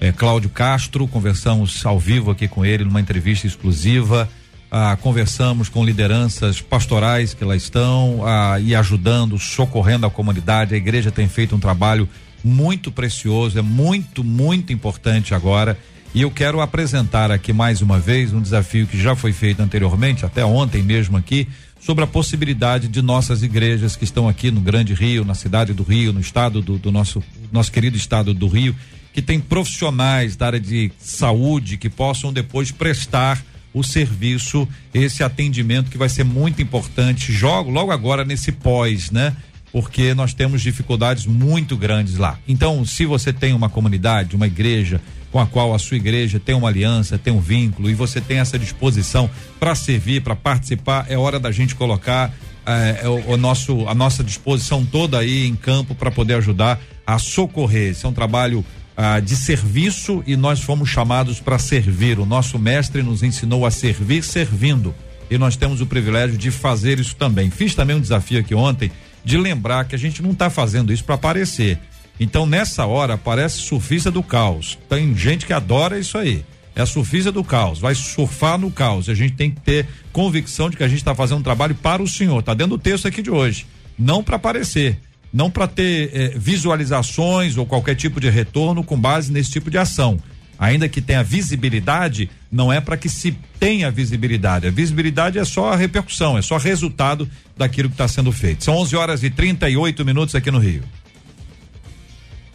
eh, Cláudio Castro, conversamos ao vivo aqui com ele numa entrevista exclusiva. Ah, conversamos com lideranças pastorais que lá estão ah, e ajudando, socorrendo a comunidade. A igreja tem feito um trabalho muito precioso, é muito, muito importante agora. E eu quero apresentar aqui mais uma vez um desafio que já foi feito anteriormente, até ontem mesmo aqui, sobre a possibilidade de nossas igrejas que estão aqui no Grande Rio, na cidade do Rio, no estado do, do nosso, nosso querido estado do Rio, que tem profissionais da área de saúde que possam depois prestar o serviço, esse atendimento que vai ser muito importante, jogo logo agora nesse pós, né? Porque nós temos dificuldades muito grandes lá. Então, se você tem uma comunidade, uma igreja, com a qual a sua igreja tem uma aliança, tem um vínculo e você tem essa disposição para servir, para participar, é hora da gente colocar é, o, o, nosso a nossa disposição toda aí em campo para poder ajudar a socorrer. Esse é um trabalho ah, de serviço e nós fomos chamados para servir. O nosso mestre nos ensinou a servir servindo e nós temos o privilégio de fazer isso também. Fiz também um desafio aqui ontem de lembrar que a gente não está fazendo isso para aparecer. Então, nessa hora, parece surfista do caos. Tem gente que adora isso aí. É a surfista do caos, vai surfar no caos. A gente tem que ter convicção de que a gente está fazendo um trabalho para o Senhor. Está dentro do texto aqui de hoje. Não para aparecer, não para ter eh, visualizações ou qualquer tipo de retorno com base nesse tipo de ação. Ainda que tenha visibilidade, não é para que se tenha visibilidade. A visibilidade é só a repercussão, é só resultado daquilo que está sendo feito. São 11 horas e 38 minutos aqui no Rio.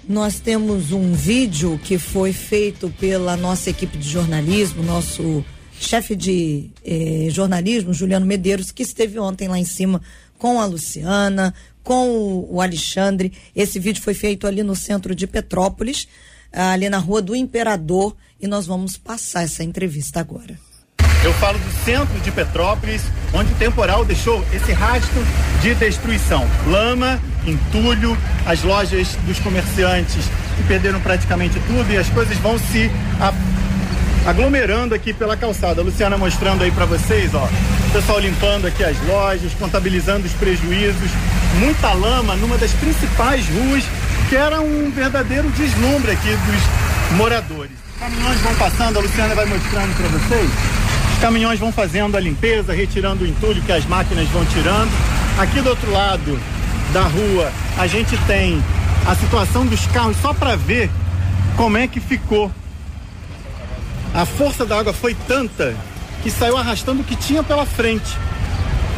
Nós temos um vídeo que foi feito pela nossa equipe de jornalismo, nosso chefe de eh, jornalismo, Juliano Medeiros, que esteve ontem lá em cima com a Luciana, com o, o Alexandre. Esse vídeo foi feito ali no centro de Petrópolis, ali na Rua do Imperador, e nós vamos passar essa entrevista agora. Eu falo do centro de Petrópolis, onde o temporal deixou esse rastro de destruição. Lama, entulho, as lojas dos comerciantes que perderam praticamente tudo e as coisas vão se aglomerando aqui pela calçada. A Luciana mostrando aí para vocês, ó. O pessoal limpando aqui as lojas, contabilizando os prejuízos. Muita lama numa das principais ruas, que era um verdadeiro deslumbre aqui dos moradores. Caminhões vão passando, a Luciana vai mostrando para vocês. Caminhões vão fazendo a limpeza, retirando o entulho que as máquinas vão tirando. Aqui do outro lado da rua, a gente tem a situação dos carros só para ver como é que ficou. A força da água foi tanta que saiu arrastando o que tinha pela frente.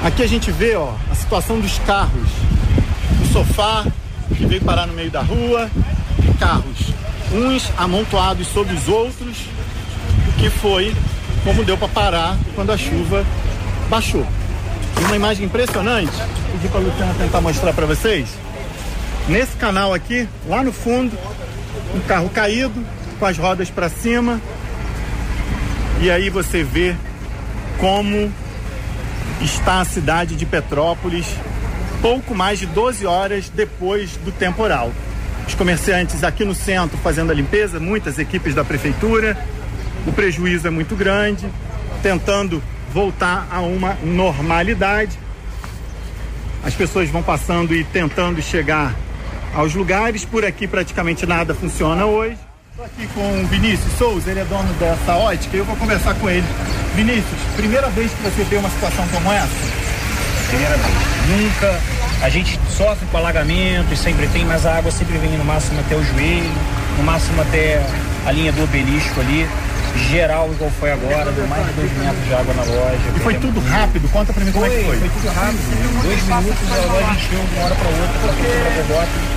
Aqui a gente vê, ó, a situação dos carros. O sofá que veio parar no meio da rua, carros uns amontoados sobre os outros, o que foi como deu para parar quando a chuva baixou. E uma imagem impressionante, pedi para a Luciana tentar mostrar para vocês. Nesse canal aqui, lá no fundo, um carro caído, com as rodas para cima. E aí você vê como está a cidade de Petrópolis pouco mais de 12 horas depois do temporal. Os comerciantes aqui no centro fazendo a limpeza, muitas equipes da prefeitura, o prejuízo é muito grande, tentando voltar a uma normalidade. As pessoas vão passando e tentando chegar aos lugares. Por aqui praticamente nada funciona hoje. Estou aqui com o Vinícius Souza, ele é dono dessa ótica e eu vou conversar com ele. Vinícius, primeira vez que você vê uma situação como essa? Primeira vez. Nunca. A gente sofre com alagamento e sempre tem, mas a água sempre vem no máximo até o joelho, no máximo até a linha do obelisco ali geral igual foi agora, deu mais de dois metros de água na loja. E foi tudo rápido? Conta pra mim como foi, é que foi. Foi tudo rápido. Dois minutos a loja encheu de uma hora pra outra, pra frente pra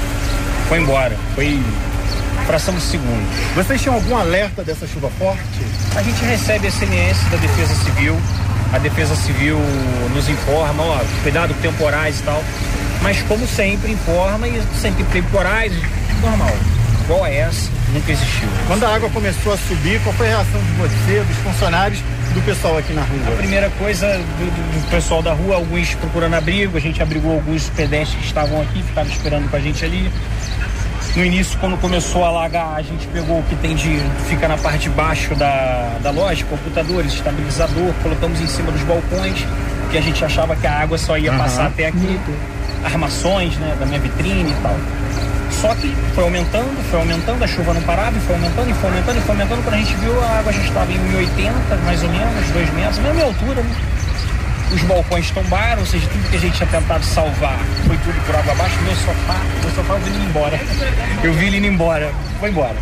foi embora. Foi fração de segundos. Vocês tinham algum alerta dessa chuva forte? A gente recebe SMS da Defesa Civil. A Defesa Civil nos informa, ó, cuidado com temporais e tal. Mas como sempre informa e sempre temporais, normal. Igual a essa nunca existiu. Quando a água começou a subir, qual foi a reação de você, dos funcionários, do pessoal aqui na rua? A primeira coisa do, do pessoal da rua, alguns procurando abrigo, a gente abrigou alguns pedestres que estavam aqui, que estavam esperando com a gente ali. No início, quando começou a alagar, a gente pegou o que tem de ficar na parte de baixo da, da loja, computadores, estabilizador, colocamos em cima dos balcões, que a gente achava que a água só ia uhum. passar até aqui, armações né, da minha vitrine e tal. Só que foi aumentando, foi aumentando, a chuva não parava, e foi aumentando, e foi aumentando, e foi aumentando. Quando a gente viu, a água já estava em 1,80, mais ou menos, 2 metros, mesma altura, né? Os balcões tombaram, ou seja, tudo que a gente tinha tentado salvar foi tudo por água abaixo. Meu sofá, meu sofá eu vi ele embora. Eu vi ele indo embora, foi embora.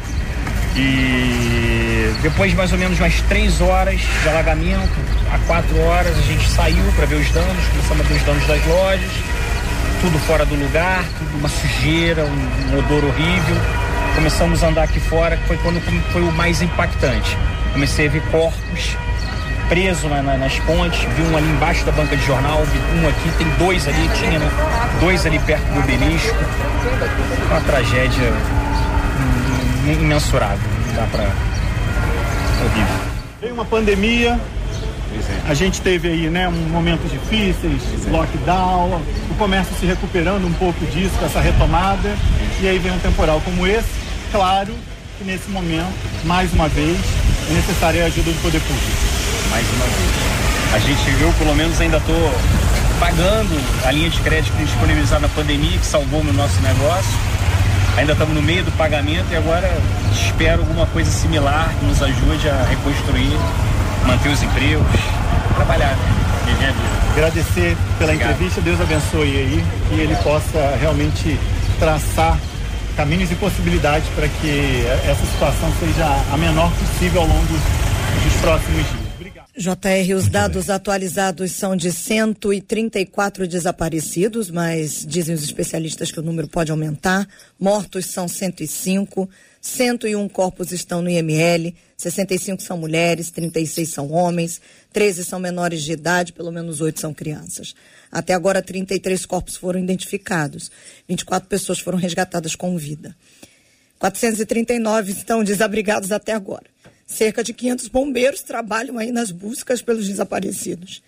E depois de mais ou menos umas 3 horas de alagamento, a 4 horas a gente saiu para ver os danos, começamos a ver os danos das lojas tudo fora do lugar, tudo uma sujeira, um, um odor horrível. Começamos a andar aqui fora, que foi quando foi o mais impactante. Comecei a ver corpos presos na, na, nas pontes, vi um ali embaixo da banca de jornal, vi um aqui, tem dois ali, tinha né? dois ali perto do obelisco. Uma tragédia imensurável, não dá pra. horrível. Veio uma pandemia, a gente teve aí, né, um momentos difíceis, lockdown, o comércio se recuperando um pouco disso, com essa retomada, e aí vem um temporal como esse. Claro que nesse momento, mais uma vez, é necessária a ajuda do poder público. Mais uma vez. A gente viu, pelo menos ainda estou pagando a linha de crédito disponibilizada na pandemia, que salvou o nosso negócio. Ainda estamos no meio do pagamento e agora espero alguma coisa similar que nos ajude a reconstruir manter os empregos, trabalhar, né? Agradecer pela Obrigado. entrevista, Deus abençoe aí, que ele possa realmente traçar caminhos e possibilidades para que essa situação seja a menor possível ao longo dos próximos dias. JR, os dados atualizados são de 134 desaparecidos, mas dizem os especialistas que o número pode aumentar. Mortos são 105, 101 corpos estão no IML, 65 são mulheres, 36 são homens, 13 são menores de idade, pelo menos 8 são crianças. Até agora, 33 corpos foram identificados, 24 pessoas foram resgatadas com vida. 439 estão desabrigados até agora. Cerca de 500 bombeiros trabalham aí nas buscas pelos desaparecidos.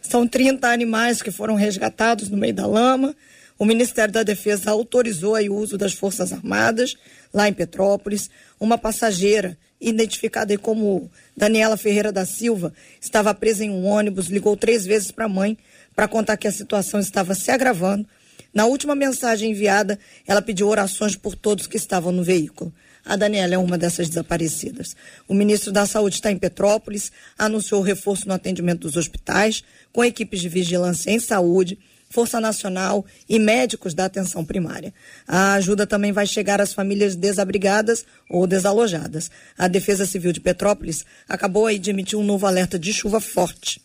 São 30 animais que foram resgatados no meio da lama. O Ministério da Defesa autorizou o uso das Forças Armadas lá em Petrópolis. Uma passageira identificada como Daniela Ferreira da Silva, estava presa em um ônibus, ligou três vezes para a mãe para contar que a situação estava se agravando. Na última mensagem enviada, ela pediu orações por todos que estavam no veículo. A Daniela é uma dessas desaparecidas. O ministro da Saúde está em Petrópolis, anunciou reforço no atendimento dos hospitais, com equipes de vigilância em saúde Força Nacional e médicos da atenção primária. A ajuda também vai chegar às famílias desabrigadas ou desalojadas. A Defesa Civil de Petrópolis acabou aí de emitir um novo alerta de chuva forte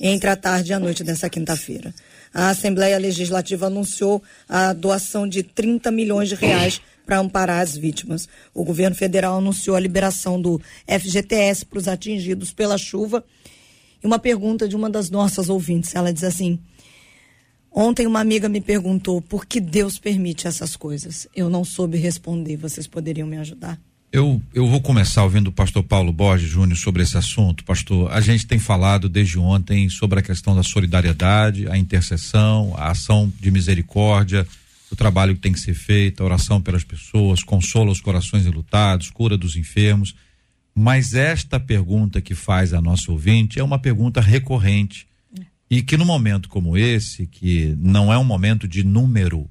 entre a tarde e a noite dessa quinta-feira. A Assembleia Legislativa anunciou a doação de 30 milhões de reais para amparar as vítimas. O governo federal anunciou a liberação do FGTS para os atingidos pela chuva. E uma pergunta de uma das nossas ouvintes, ela diz assim: Ontem uma amiga me perguntou por que Deus permite essas coisas. Eu não soube responder. Vocês poderiam me ajudar? Eu, eu vou começar ouvindo o pastor Paulo Borges Júnior sobre esse assunto. Pastor, a gente tem falado desde ontem sobre a questão da solidariedade, a intercessão, a ação de misericórdia, o trabalho que tem que ser feito, a oração pelas pessoas, consola os corações enlutados, cura dos enfermos. Mas esta pergunta que faz a nossa ouvinte é uma pergunta recorrente. E que no momento como esse, que não é um momento de número,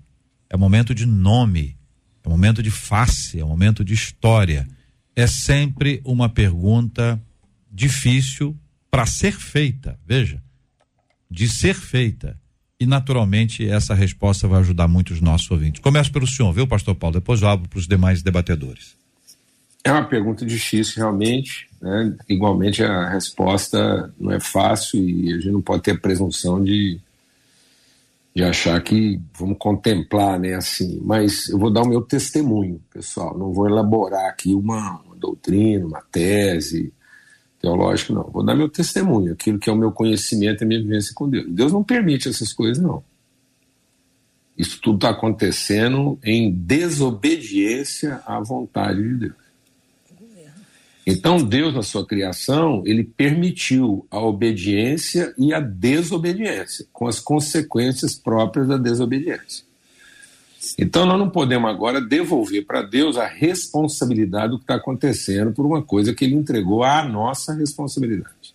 é um momento de nome é um momento de face, é um momento de história. É sempre uma pergunta difícil para ser feita, veja, de ser feita. E naturalmente essa resposta vai ajudar muito os nossos ouvintes. Começo pelo senhor, viu, pastor Paulo? Depois eu abro para os demais debatedores. É uma pergunta difícil, realmente. Né? Igualmente, a resposta não é fácil e a gente não pode ter presunção de de achar que vamos contemplar, né, assim. Mas eu vou dar o meu testemunho, pessoal. Não vou elaborar aqui uma, uma doutrina, uma tese teológica, não. Vou dar meu testemunho, aquilo que é o meu conhecimento e a minha vivência com Deus. Deus não permite essas coisas, não. Isso tudo está acontecendo em desobediência à vontade de Deus. Então Deus na sua criação, ele permitiu a obediência e a desobediência, com as consequências próprias da desobediência. Então nós não podemos agora devolver para Deus a responsabilidade do que está acontecendo por uma coisa que ele entregou à nossa responsabilidade.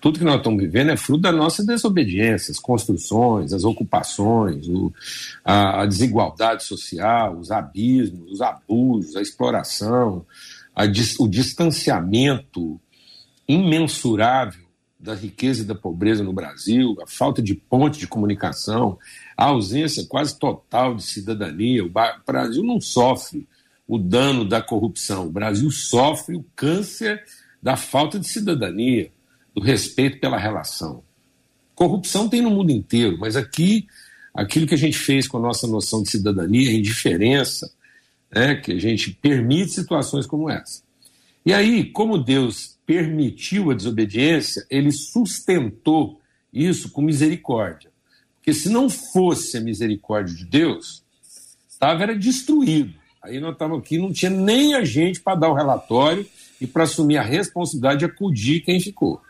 Tudo que nós estamos vivendo é fruto da nossa desobediência, as construções, as ocupações, o, a, a desigualdade social, os abismos, os abusos, a exploração, o distanciamento imensurável da riqueza e da pobreza no Brasil, a falta de ponte de comunicação, a ausência quase total de cidadania. O Brasil não sofre o dano da corrupção, o Brasil sofre o câncer da falta de cidadania, do respeito pela relação. Corrupção tem no mundo inteiro, mas aqui aquilo que a gente fez com a nossa noção de cidadania, indiferença, né, que a gente permite situações como essa. E aí, como Deus permitiu a desobediência, ele sustentou isso com misericórdia. Porque se não fosse a misericórdia de Deus, estava era destruído. Aí nós estávamos aqui, não tinha nem a gente para dar o relatório e para assumir a responsabilidade de acudir quem ficou.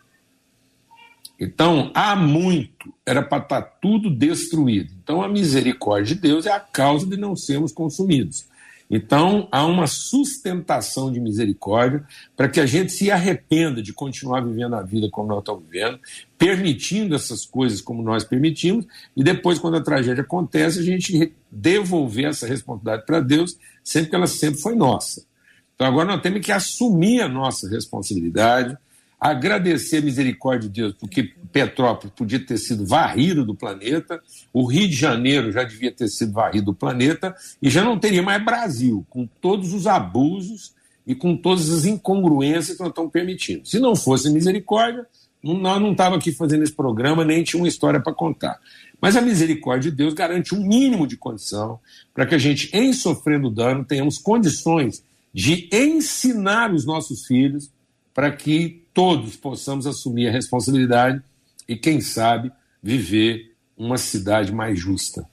Então, há muito, era para estar tá tudo destruído. Então, a misericórdia de Deus é a causa de não sermos consumidos. Então, há uma sustentação de misericórdia para que a gente se arrependa de continuar vivendo a vida como nós estamos vivendo, permitindo essas coisas como nós permitimos, e depois, quando a tragédia acontece, a gente devolver essa responsabilidade para Deus, sempre que ela sempre foi nossa. Então, agora nós temos que assumir a nossa responsabilidade, agradecer a misericórdia de Deus, porque Petrópolis podia ter sido varrido do planeta, o Rio de Janeiro já devia ter sido varrido do planeta, e já não teria mais Brasil, com todos os abusos e com todas as incongruências que nós estamos permitindo. Se não fosse misericórdia, nós não estávamos aqui fazendo esse programa, nem tinha uma história para contar. Mas a misericórdia de Deus garante um mínimo de condição para que a gente, em sofrendo dano, tenhamos condições de ensinar os nossos filhos para que todos possamos assumir a responsabilidade e, quem sabe, viver uma cidade mais justa.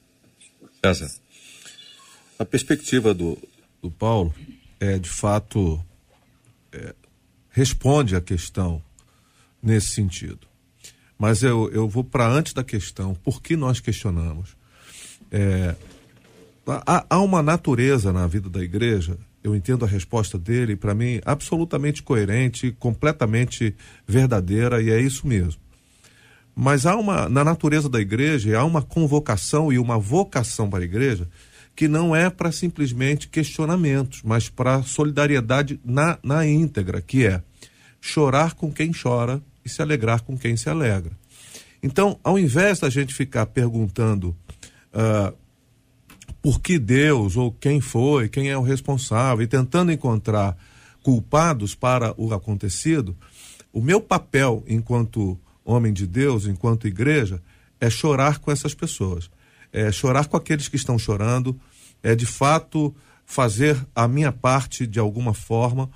César. A perspectiva do, do Paulo é, de fato, é, responde à questão nesse sentido. Mas eu, eu vou para antes da questão, por que nós questionamos? É, há, há uma natureza na vida da igreja eu entendo a resposta dele, para mim, absolutamente coerente, completamente verdadeira, e é isso mesmo. Mas há uma, na natureza da igreja, há uma convocação e uma vocação para a igreja que não é para simplesmente questionamentos, mas para solidariedade na, na íntegra, que é chorar com quem chora e se alegrar com quem se alegra. Então, ao invés da gente ficar perguntando uh, por que Deus ou quem foi, quem é o responsável, e tentando encontrar culpados para o acontecido, o meu papel enquanto homem de Deus, enquanto igreja, é chorar com essas pessoas, é chorar com aqueles que estão chorando, é de fato fazer a minha parte de alguma forma,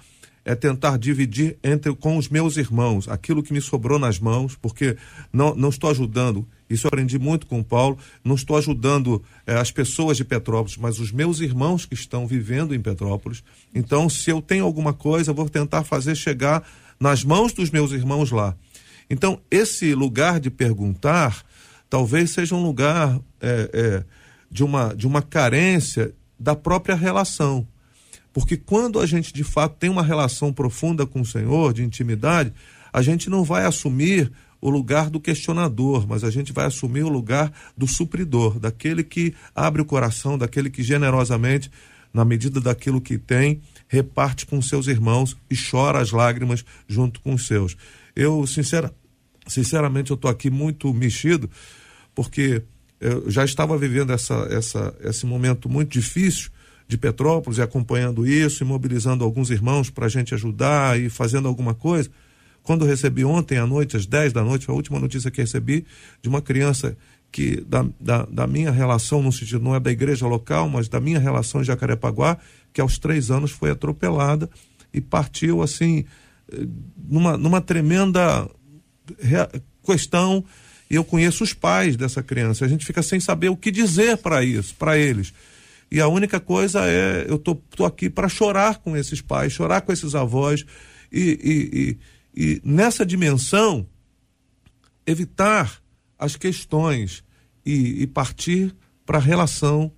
é tentar dividir entre com os meus irmãos aquilo que me sobrou nas mãos, porque não, não estou ajudando. Isso eu aprendi muito com o Paulo. Não estou ajudando eh, as pessoas de Petrópolis, mas os meus irmãos que estão vivendo em Petrópolis. Então, se eu tenho alguma coisa, vou tentar fazer chegar nas mãos dos meus irmãos lá. Então, esse lugar de perguntar talvez seja um lugar é, é, de, uma, de uma carência da própria relação. Porque quando a gente de fato tem uma relação profunda com o Senhor, de intimidade, a gente não vai assumir o lugar do questionador, mas a gente vai assumir o lugar do supridor, daquele que abre o coração, daquele que generosamente, na medida daquilo que tem, reparte com seus irmãos e chora as lágrimas junto com os seus. Eu, sincera, sinceramente, eu estou aqui muito mexido, porque eu já estava vivendo essa, essa, esse momento muito difícil de Petrópolis e acompanhando isso, e mobilizando alguns irmãos para a gente ajudar e fazendo alguma coisa. Quando recebi ontem à noite, às 10 da noite, a última notícia que recebi de uma criança que, da, da, da, minha relação, no sentido, não é da igreja local, mas da minha relação em Jacarepaguá, que aos três anos foi atropelada e partiu assim, numa, numa tremenda questão. E eu conheço os pais dessa criança. A gente fica sem saber o que dizer para isso, para eles. E a única coisa é, eu tô, tô aqui para chorar com esses pais, chorar com esses avós e, e, e, e nessa dimensão evitar as questões e, e partir para a relação,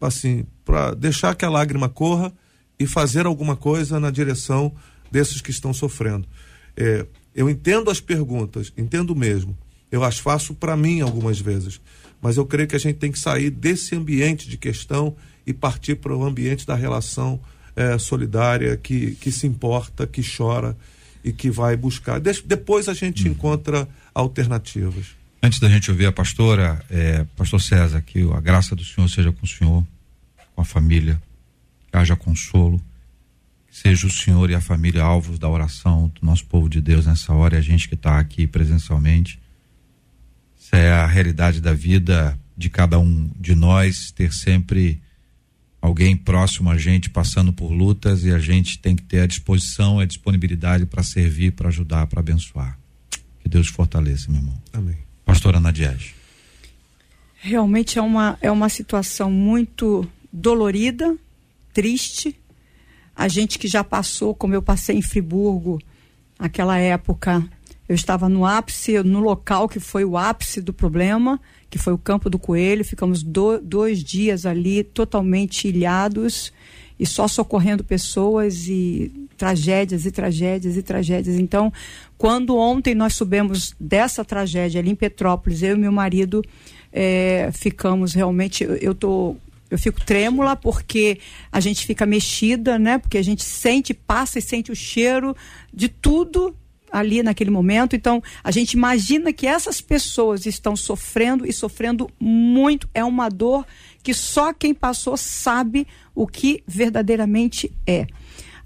assim, para deixar que a lágrima corra e fazer alguma coisa na direção desses que estão sofrendo. É, eu entendo as perguntas, entendo mesmo. Eu as faço para mim algumas vezes mas eu creio que a gente tem que sair desse ambiente de questão e partir para o ambiente da relação é, solidária, que, que se importa, que chora e que vai buscar. De, depois a gente uhum. encontra alternativas. Antes da gente ouvir a pastora, é, pastor César, que a graça do Senhor seja com o Senhor, com a família, que haja consolo, que seja o Senhor e a família alvos da oração do nosso povo de Deus nessa hora e a gente que está aqui presencialmente essa é a realidade da vida de cada um de nós, ter sempre alguém próximo a gente passando por lutas e a gente tem que ter a disposição, a disponibilidade para servir, para ajudar, para abençoar. Que Deus fortaleça, meu irmão. Amém. Pastora Nadiege. Realmente é uma, é uma situação muito dolorida, triste. A gente que já passou, como eu passei em Friburgo, aquela época eu estava no ápice, no local que foi o ápice do problema, que foi o Campo do Coelho. Ficamos do, dois dias ali totalmente ilhados e só socorrendo pessoas e tragédias e tragédias e tragédias. Então, quando ontem nós subimos dessa tragédia ali em Petrópolis, eu e meu marido é, ficamos realmente. Eu tô eu fico trêmula porque a gente fica mexida, né? Porque a gente sente, passa e sente o cheiro de tudo ali naquele momento. Então, a gente imagina que essas pessoas estão sofrendo e sofrendo muito. É uma dor que só quem passou sabe o que verdadeiramente é.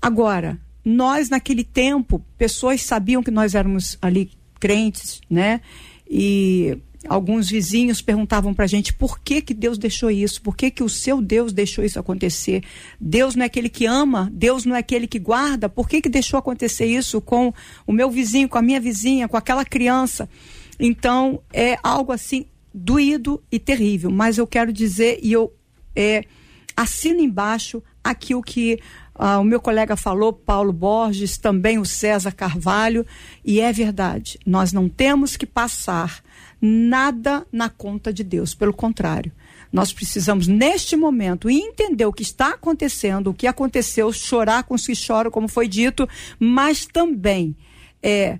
Agora, nós naquele tempo, pessoas sabiam que nós éramos ali crentes, né? E alguns vizinhos perguntavam para a gente por que, que Deus deixou isso, por que, que o seu Deus deixou isso acontecer. Deus não é aquele que ama, Deus não é aquele que guarda, por que, que deixou acontecer isso com o meu vizinho, com a minha vizinha, com aquela criança? Então, é algo assim doído e terrível, mas eu quero dizer, e eu é, assino embaixo aquilo que ah, o meu colega falou, Paulo Borges, também o César Carvalho, e é verdade, nós não temos que passar nada na conta de Deus, pelo contrário. Nós precisamos, neste momento, entender o que está acontecendo, o que aconteceu, chorar com os que choram, como foi dito, mas também é,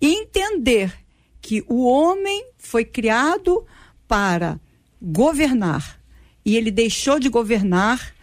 entender que o homem foi criado para governar e ele deixou de governar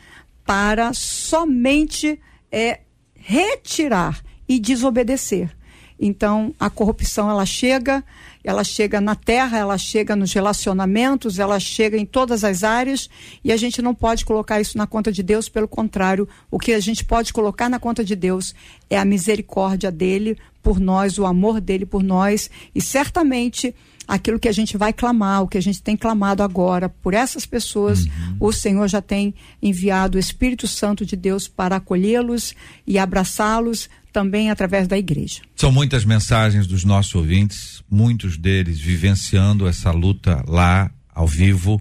para somente é, retirar e desobedecer. Então, a corrupção ela chega, ela chega na terra, ela chega nos relacionamentos, ela chega em todas as áreas e a gente não pode colocar isso na conta de Deus, pelo contrário, o que a gente pode colocar na conta de Deus é a misericórdia dele por nós, o amor dele por nós e certamente aquilo que a gente vai clamar, o que a gente tem clamado agora por essas pessoas, uhum. o Senhor já tem enviado o Espírito Santo de Deus para acolhê-los e abraçá-los também através da igreja. São muitas mensagens dos nossos ouvintes, muitos deles vivenciando essa luta lá ao vivo,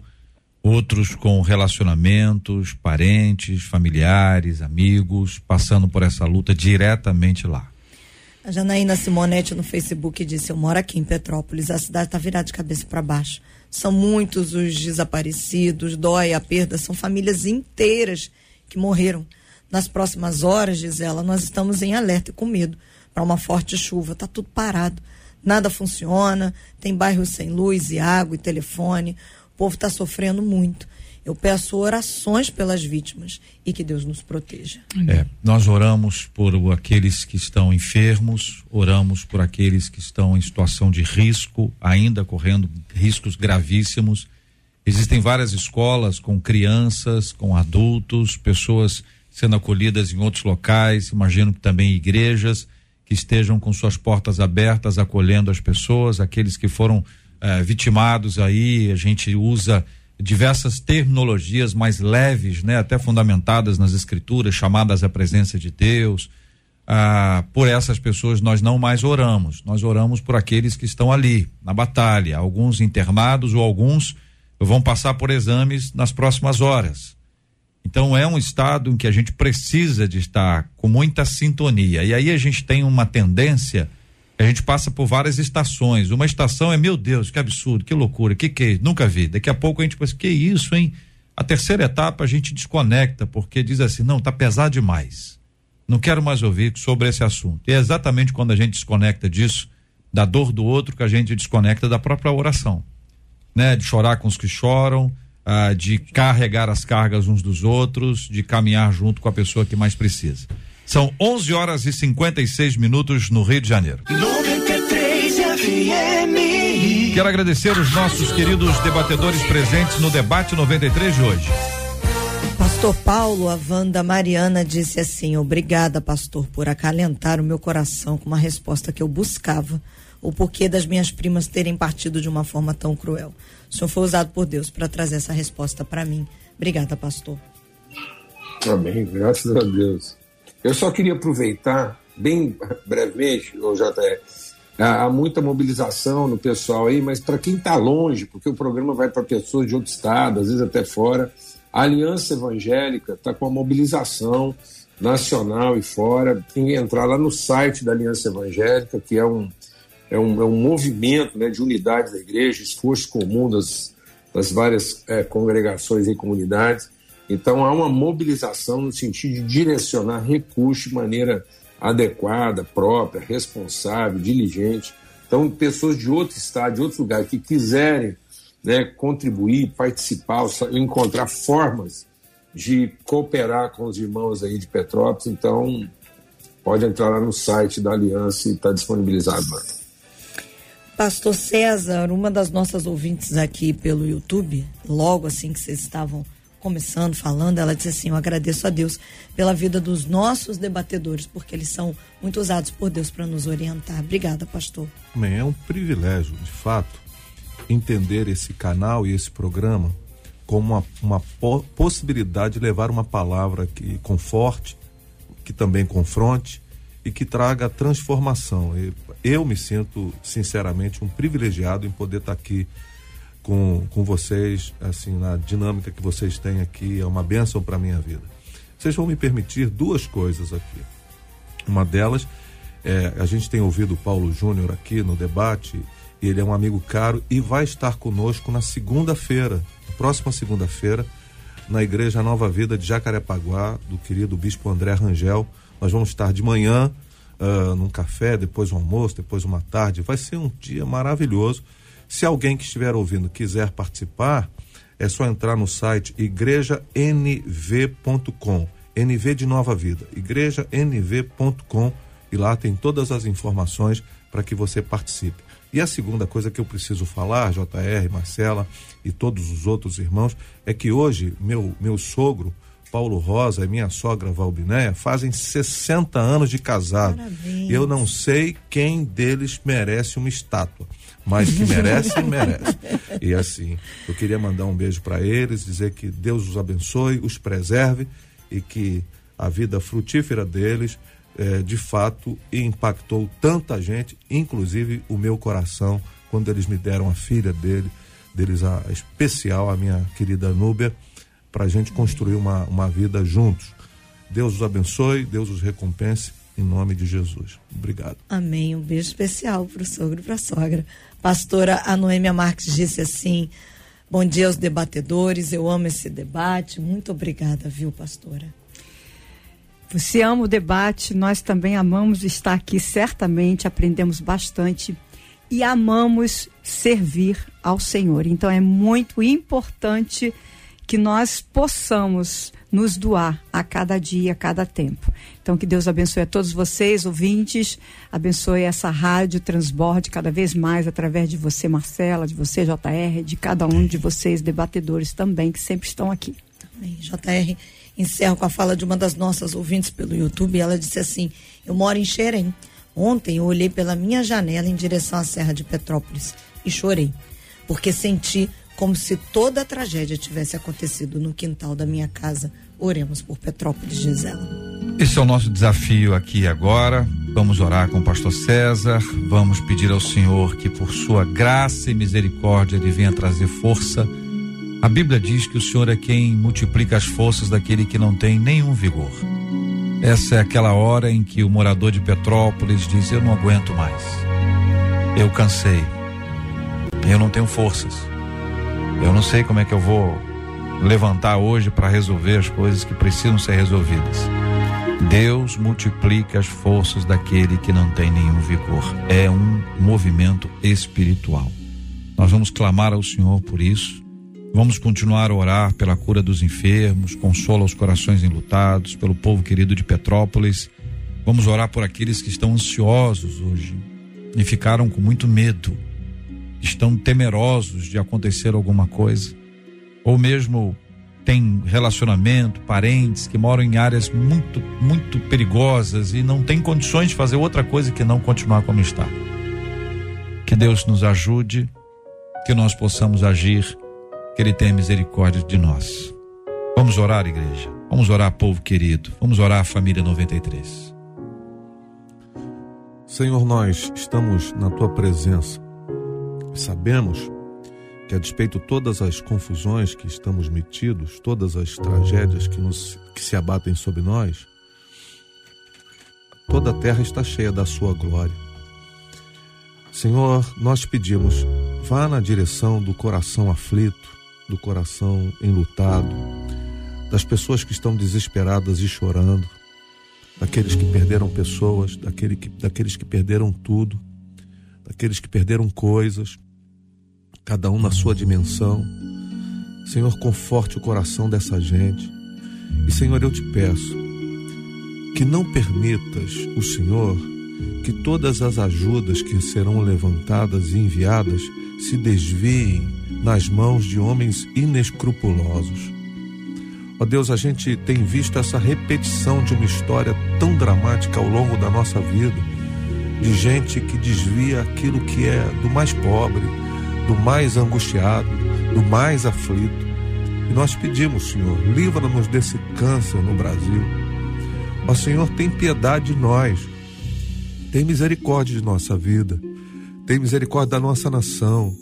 outros com relacionamentos, parentes, familiares, amigos, passando por essa luta diretamente lá. A Janaína Simonetti no Facebook disse: Eu moro aqui em Petrópolis, a cidade está virada de cabeça para baixo. São muitos os desaparecidos, dói a perda, são famílias inteiras que morreram. Nas próximas horas, diz ela, nós estamos em alerta e com medo para uma forte chuva. Está tudo parado, nada funciona, tem bairros sem luz e água e telefone. O povo está sofrendo muito. Eu peço orações pelas vítimas e que Deus nos proteja. É, nós oramos por aqueles que estão enfermos, oramos por aqueles que estão em situação de risco, ainda correndo riscos gravíssimos. Existem várias escolas com crianças, com adultos, pessoas sendo acolhidas em outros locais, imagino que também igrejas que estejam com suas portas abertas, acolhendo as pessoas, aqueles que foram eh, vitimados aí, a gente usa diversas terminologias mais leves, né, até fundamentadas nas escrituras, chamadas à presença de Deus. Ah, por essas pessoas nós não mais oramos, nós oramos por aqueles que estão ali na batalha, alguns internados ou alguns vão passar por exames nas próximas horas. Então é um estado em que a gente precisa de estar com muita sintonia. E aí a gente tem uma tendência a gente passa por várias estações. Uma estação é, meu Deus, que absurdo, que loucura, que que é? Nunca vi. Daqui a pouco a gente pensa, que isso, hein? A terceira etapa a gente desconecta, porque diz assim, não, tá pesado demais. Não quero mais ouvir sobre esse assunto. E é exatamente quando a gente desconecta disso, da dor do outro, que a gente desconecta da própria oração. Né? De chorar com os que choram, ah, de carregar as cargas uns dos outros, de caminhar junto com a pessoa que mais precisa. São 11 horas e 56 minutos no Rio de Janeiro. 93 FM. Quero agradecer os nossos queridos debatedores presentes no debate 93 de hoje. Pastor Paulo, a Wanda Mariana disse assim: Obrigada, pastor, por acalentar o meu coração com uma resposta que eu buscava. O porquê das minhas primas terem partido de uma forma tão cruel. O senhor foi usado por Deus para trazer essa resposta para mim. Obrigada, pastor. Amém, graças a Deus. Eu só queria aproveitar, bem brevemente, o JR, há muita mobilização no pessoal aí, mas para quem está longe, porque o programa vai para pessoas de outro estado, às vezes até fora, a Aliança Evangélica está com a mobilização nacional e fora. Tem que entrar lá no site da Aliança Evangélica, que é um, é um, é um movimento né, de unidade da igreja, esforço comum das, das várias é, congregações e comunidades. Então, há uma mobilização no sentido de direcionar recursos de maneira adequada, própria, responsável, diligente. Então, pessoas de outro estado, de outro lugar, que quiserem né, contribuir, participar, encontrar formas de cooperar com os irmãos aí de Petrópolis, então pode entrar lá no site da Aliança e está disponibilizado lá. Pastor César, uma das nossas ouvintes aqui pelo YouTube, logo assim que vocês estavam começando, falando, ela disse assim: Eu agradeço a Deus pela vida dos nossos debatedores, porque eles são muito usados por Deus para nos orientar. Obrigada, pastor. Bem, é um privilégio, de fato, entender esse canal e esse programa como uma, uma po possibilidade de levar uma palavra que conforte, que também confronte e que traga transformação. Eu me sinto, sinceramente, um privilegiado em poder estar aqui com, com vocês, assim, na dinâmica que vocês têm aqui, é uma bênção para minha vida. Vocês vão me permitir duas coisas aqui. Uma delas, é, a gente tem ouvido o Paulo Júnior aqui no debate, ele é um amigo caro e vai estar conosco na segunda-feira, próxima segunda-feira, na Igreja Nova Vida de Jacarepaguá, do querido Bispo André Rangel. Nós vamos estar de manhã, uh, num café, depois um almoço, depois uma tarde. Vai ser um dia maravilhoso se alguém que estiver ouvindo quiser participar, é só entrar no site igrejanv.com, NV de Nova Vida, igrejanv.com e lá tem todas as informações para que você participe. E a segunda coisa que eu preciso falar, JR, Marcela e todos os outros irmãos, é que hoje meu, meu sogro, Paulo Rosa, e minha sogra Valbinéia fazem 60 anos de casado. Parabéns. Eu não sei quem deles merece uma estátua mas que merecem, merecem. E assim, eu queria mandar um beijo para eles, dizer que Deus os abençoe, os preserve e que a vida frutífera deles eh, de fato impactou tanta gente, inclusive o meu coração, quando eles me deram a filha dele, deles a, a especial, a minha querida Núbia, para a gente construir uma, uma vida juntos. Deus os abençoe, Deus os recompense, em nome de Jesus. Obrigado. Amém. Um beijo especial para o sogro e para a sogra. Pastora Anoêmia Marques disse assim: Bom dia aos debatedores, eu amo esse debate. Muito obrigada, viu, pastora? Você ama o debate, nós também amamos estar aqui, certamente aprendemos bastante e amamos servir ao Senhor. Então é muito importante que nós possamos nos doar a cada dia, a cada tempo. Então que Deus abençoe a todos vocês, ouvintes, abençoe essa rádio transborde cada vez mais através de você, Marcela, de você, JR, de cada um de vocês, debatedores também, que sempre estão aqui. Amém. JR, encerro com a fala de uma das nossas ouvintes pelo YouTube. Ela disse assim: Eu moro em Xerém. Ontem eu olhei pela minha janela em direção à Serra de Petrópolis e chorei, porque senti como se toda a tragédia tivesse acontecido no quintal da minha casa. Oremos por Petrópolis, diz ela. Esse é o nosso desafio aqui agora. Vamos orar com o pastor César. Vamos pedir ao Senhor que, por sua graça e misericórdia, ele venha trazer força a Bíblia diz que o Senhor é quem multiplica as forças daquele que não tem nenhum vigor. Essa é aquela hora em que o morador de Petrópolis diz: Eu não aguento mais. Eu cansei. Eu não tenho forças. Eu não sei como é que eu vou levantar hoje para resolver as coisas que precisam ser resolvidas. Deus multiplica as forças daquele que não tem nenhum vigor. É um movimento espiritual. Nós vamos clamar ao Senhor por isso Vamos continuar a orar pela cura dos enfermos, consola os corações enlutados, pelo povo querido de Petrópolis. Vamos orar por aqueles que estão ansiosos hoje e ficaram com muito medo, estão temerosos de acontecer alguma coisa, ou mesmo têm relacionamento, parentes que moram em áreas muito, muito perigosas e não têm condições de fazer outra coisa que não continuar como está. Que Deus nos ajude, que nós possamos agir que Ele tenha misericórdia de nós. Vamos orar, igreja. Vamos orar, povo querido. Vamos orar, família 93. Senhor, nós estamos na tua presença. Sabemos que a despeito de todas as confusões que estamos metidos, todas as tragédias que, nos, que se abatem sobre nós, toda a terra está cheia da sua glória. Senhor, nós pedimos, vá na direção do coração aflito, do coração enlutado, das pessoas que estão desesperadas e chorando, daqueles que perderam pessoas, daquele que, daqueles que perderam tudo, daqueles que perderam coisas, cada um na sua dimensão. Senhor, conforte o coração dessa gente. E, Senhor, eu te peço que não permitas o Senhor que todas as ajudas que serão levantadas e enviadas se desviem nas mãos de homens inescrupulosos. Ó Deus, a gente tem visto essa repetição de uma história tão dramática ao longo da nossa vida, de gente que desvia aquilo que é do mais pobre, do mais angustiado, do mais aflito. E nós pedimos, Senhor, livra-nos desse câncer no Brasil. Ó Senhor, tem piedade de nós, tem misericórdia de nossa vida, tem misericórdia da nossa nação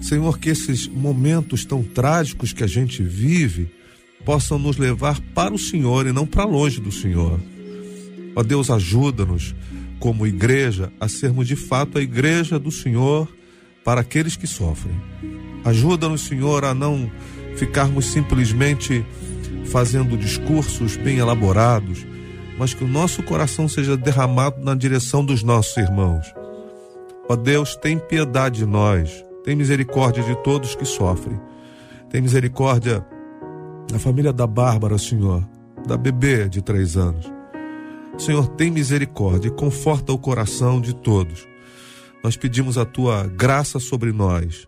Senhor, que esses momentos tão trágicos que a gente vive possam nos levar para o Senhor e não para longe do Senhor. Ó Deus, ajuda-nos como igreja a sermos de fato a igreja do Senhor para aqueles que sofrem. Ajuda-nos, Senhor, a não ficarmos simplesmente fazendo discursos bem elaborados, mas que o nosso coração seja derramado na direção dos nossos irmãos. Ó Deus, tem piedade de nós tem misericórdia de todos que sofrem. Tem misericórdia da família da Bárbara, Senhor, da bebê de três anos. Senhor, tem misericórdia e conforta o coração de todos. Nós pedimos a tua graça sobre nós,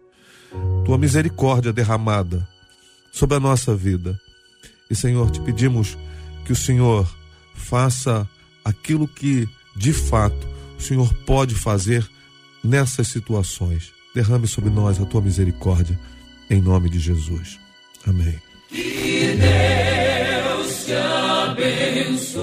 tua misericórdia derramada sobre a nossa vida. E, Senhor, te pedimos que o Senhor faça aquilo que, de fato, o Senhor pode fazer nessas situações. Derrame sobre nós a tua misericórdia, em nome de Jesus. Amém. Que Deus te abençoe.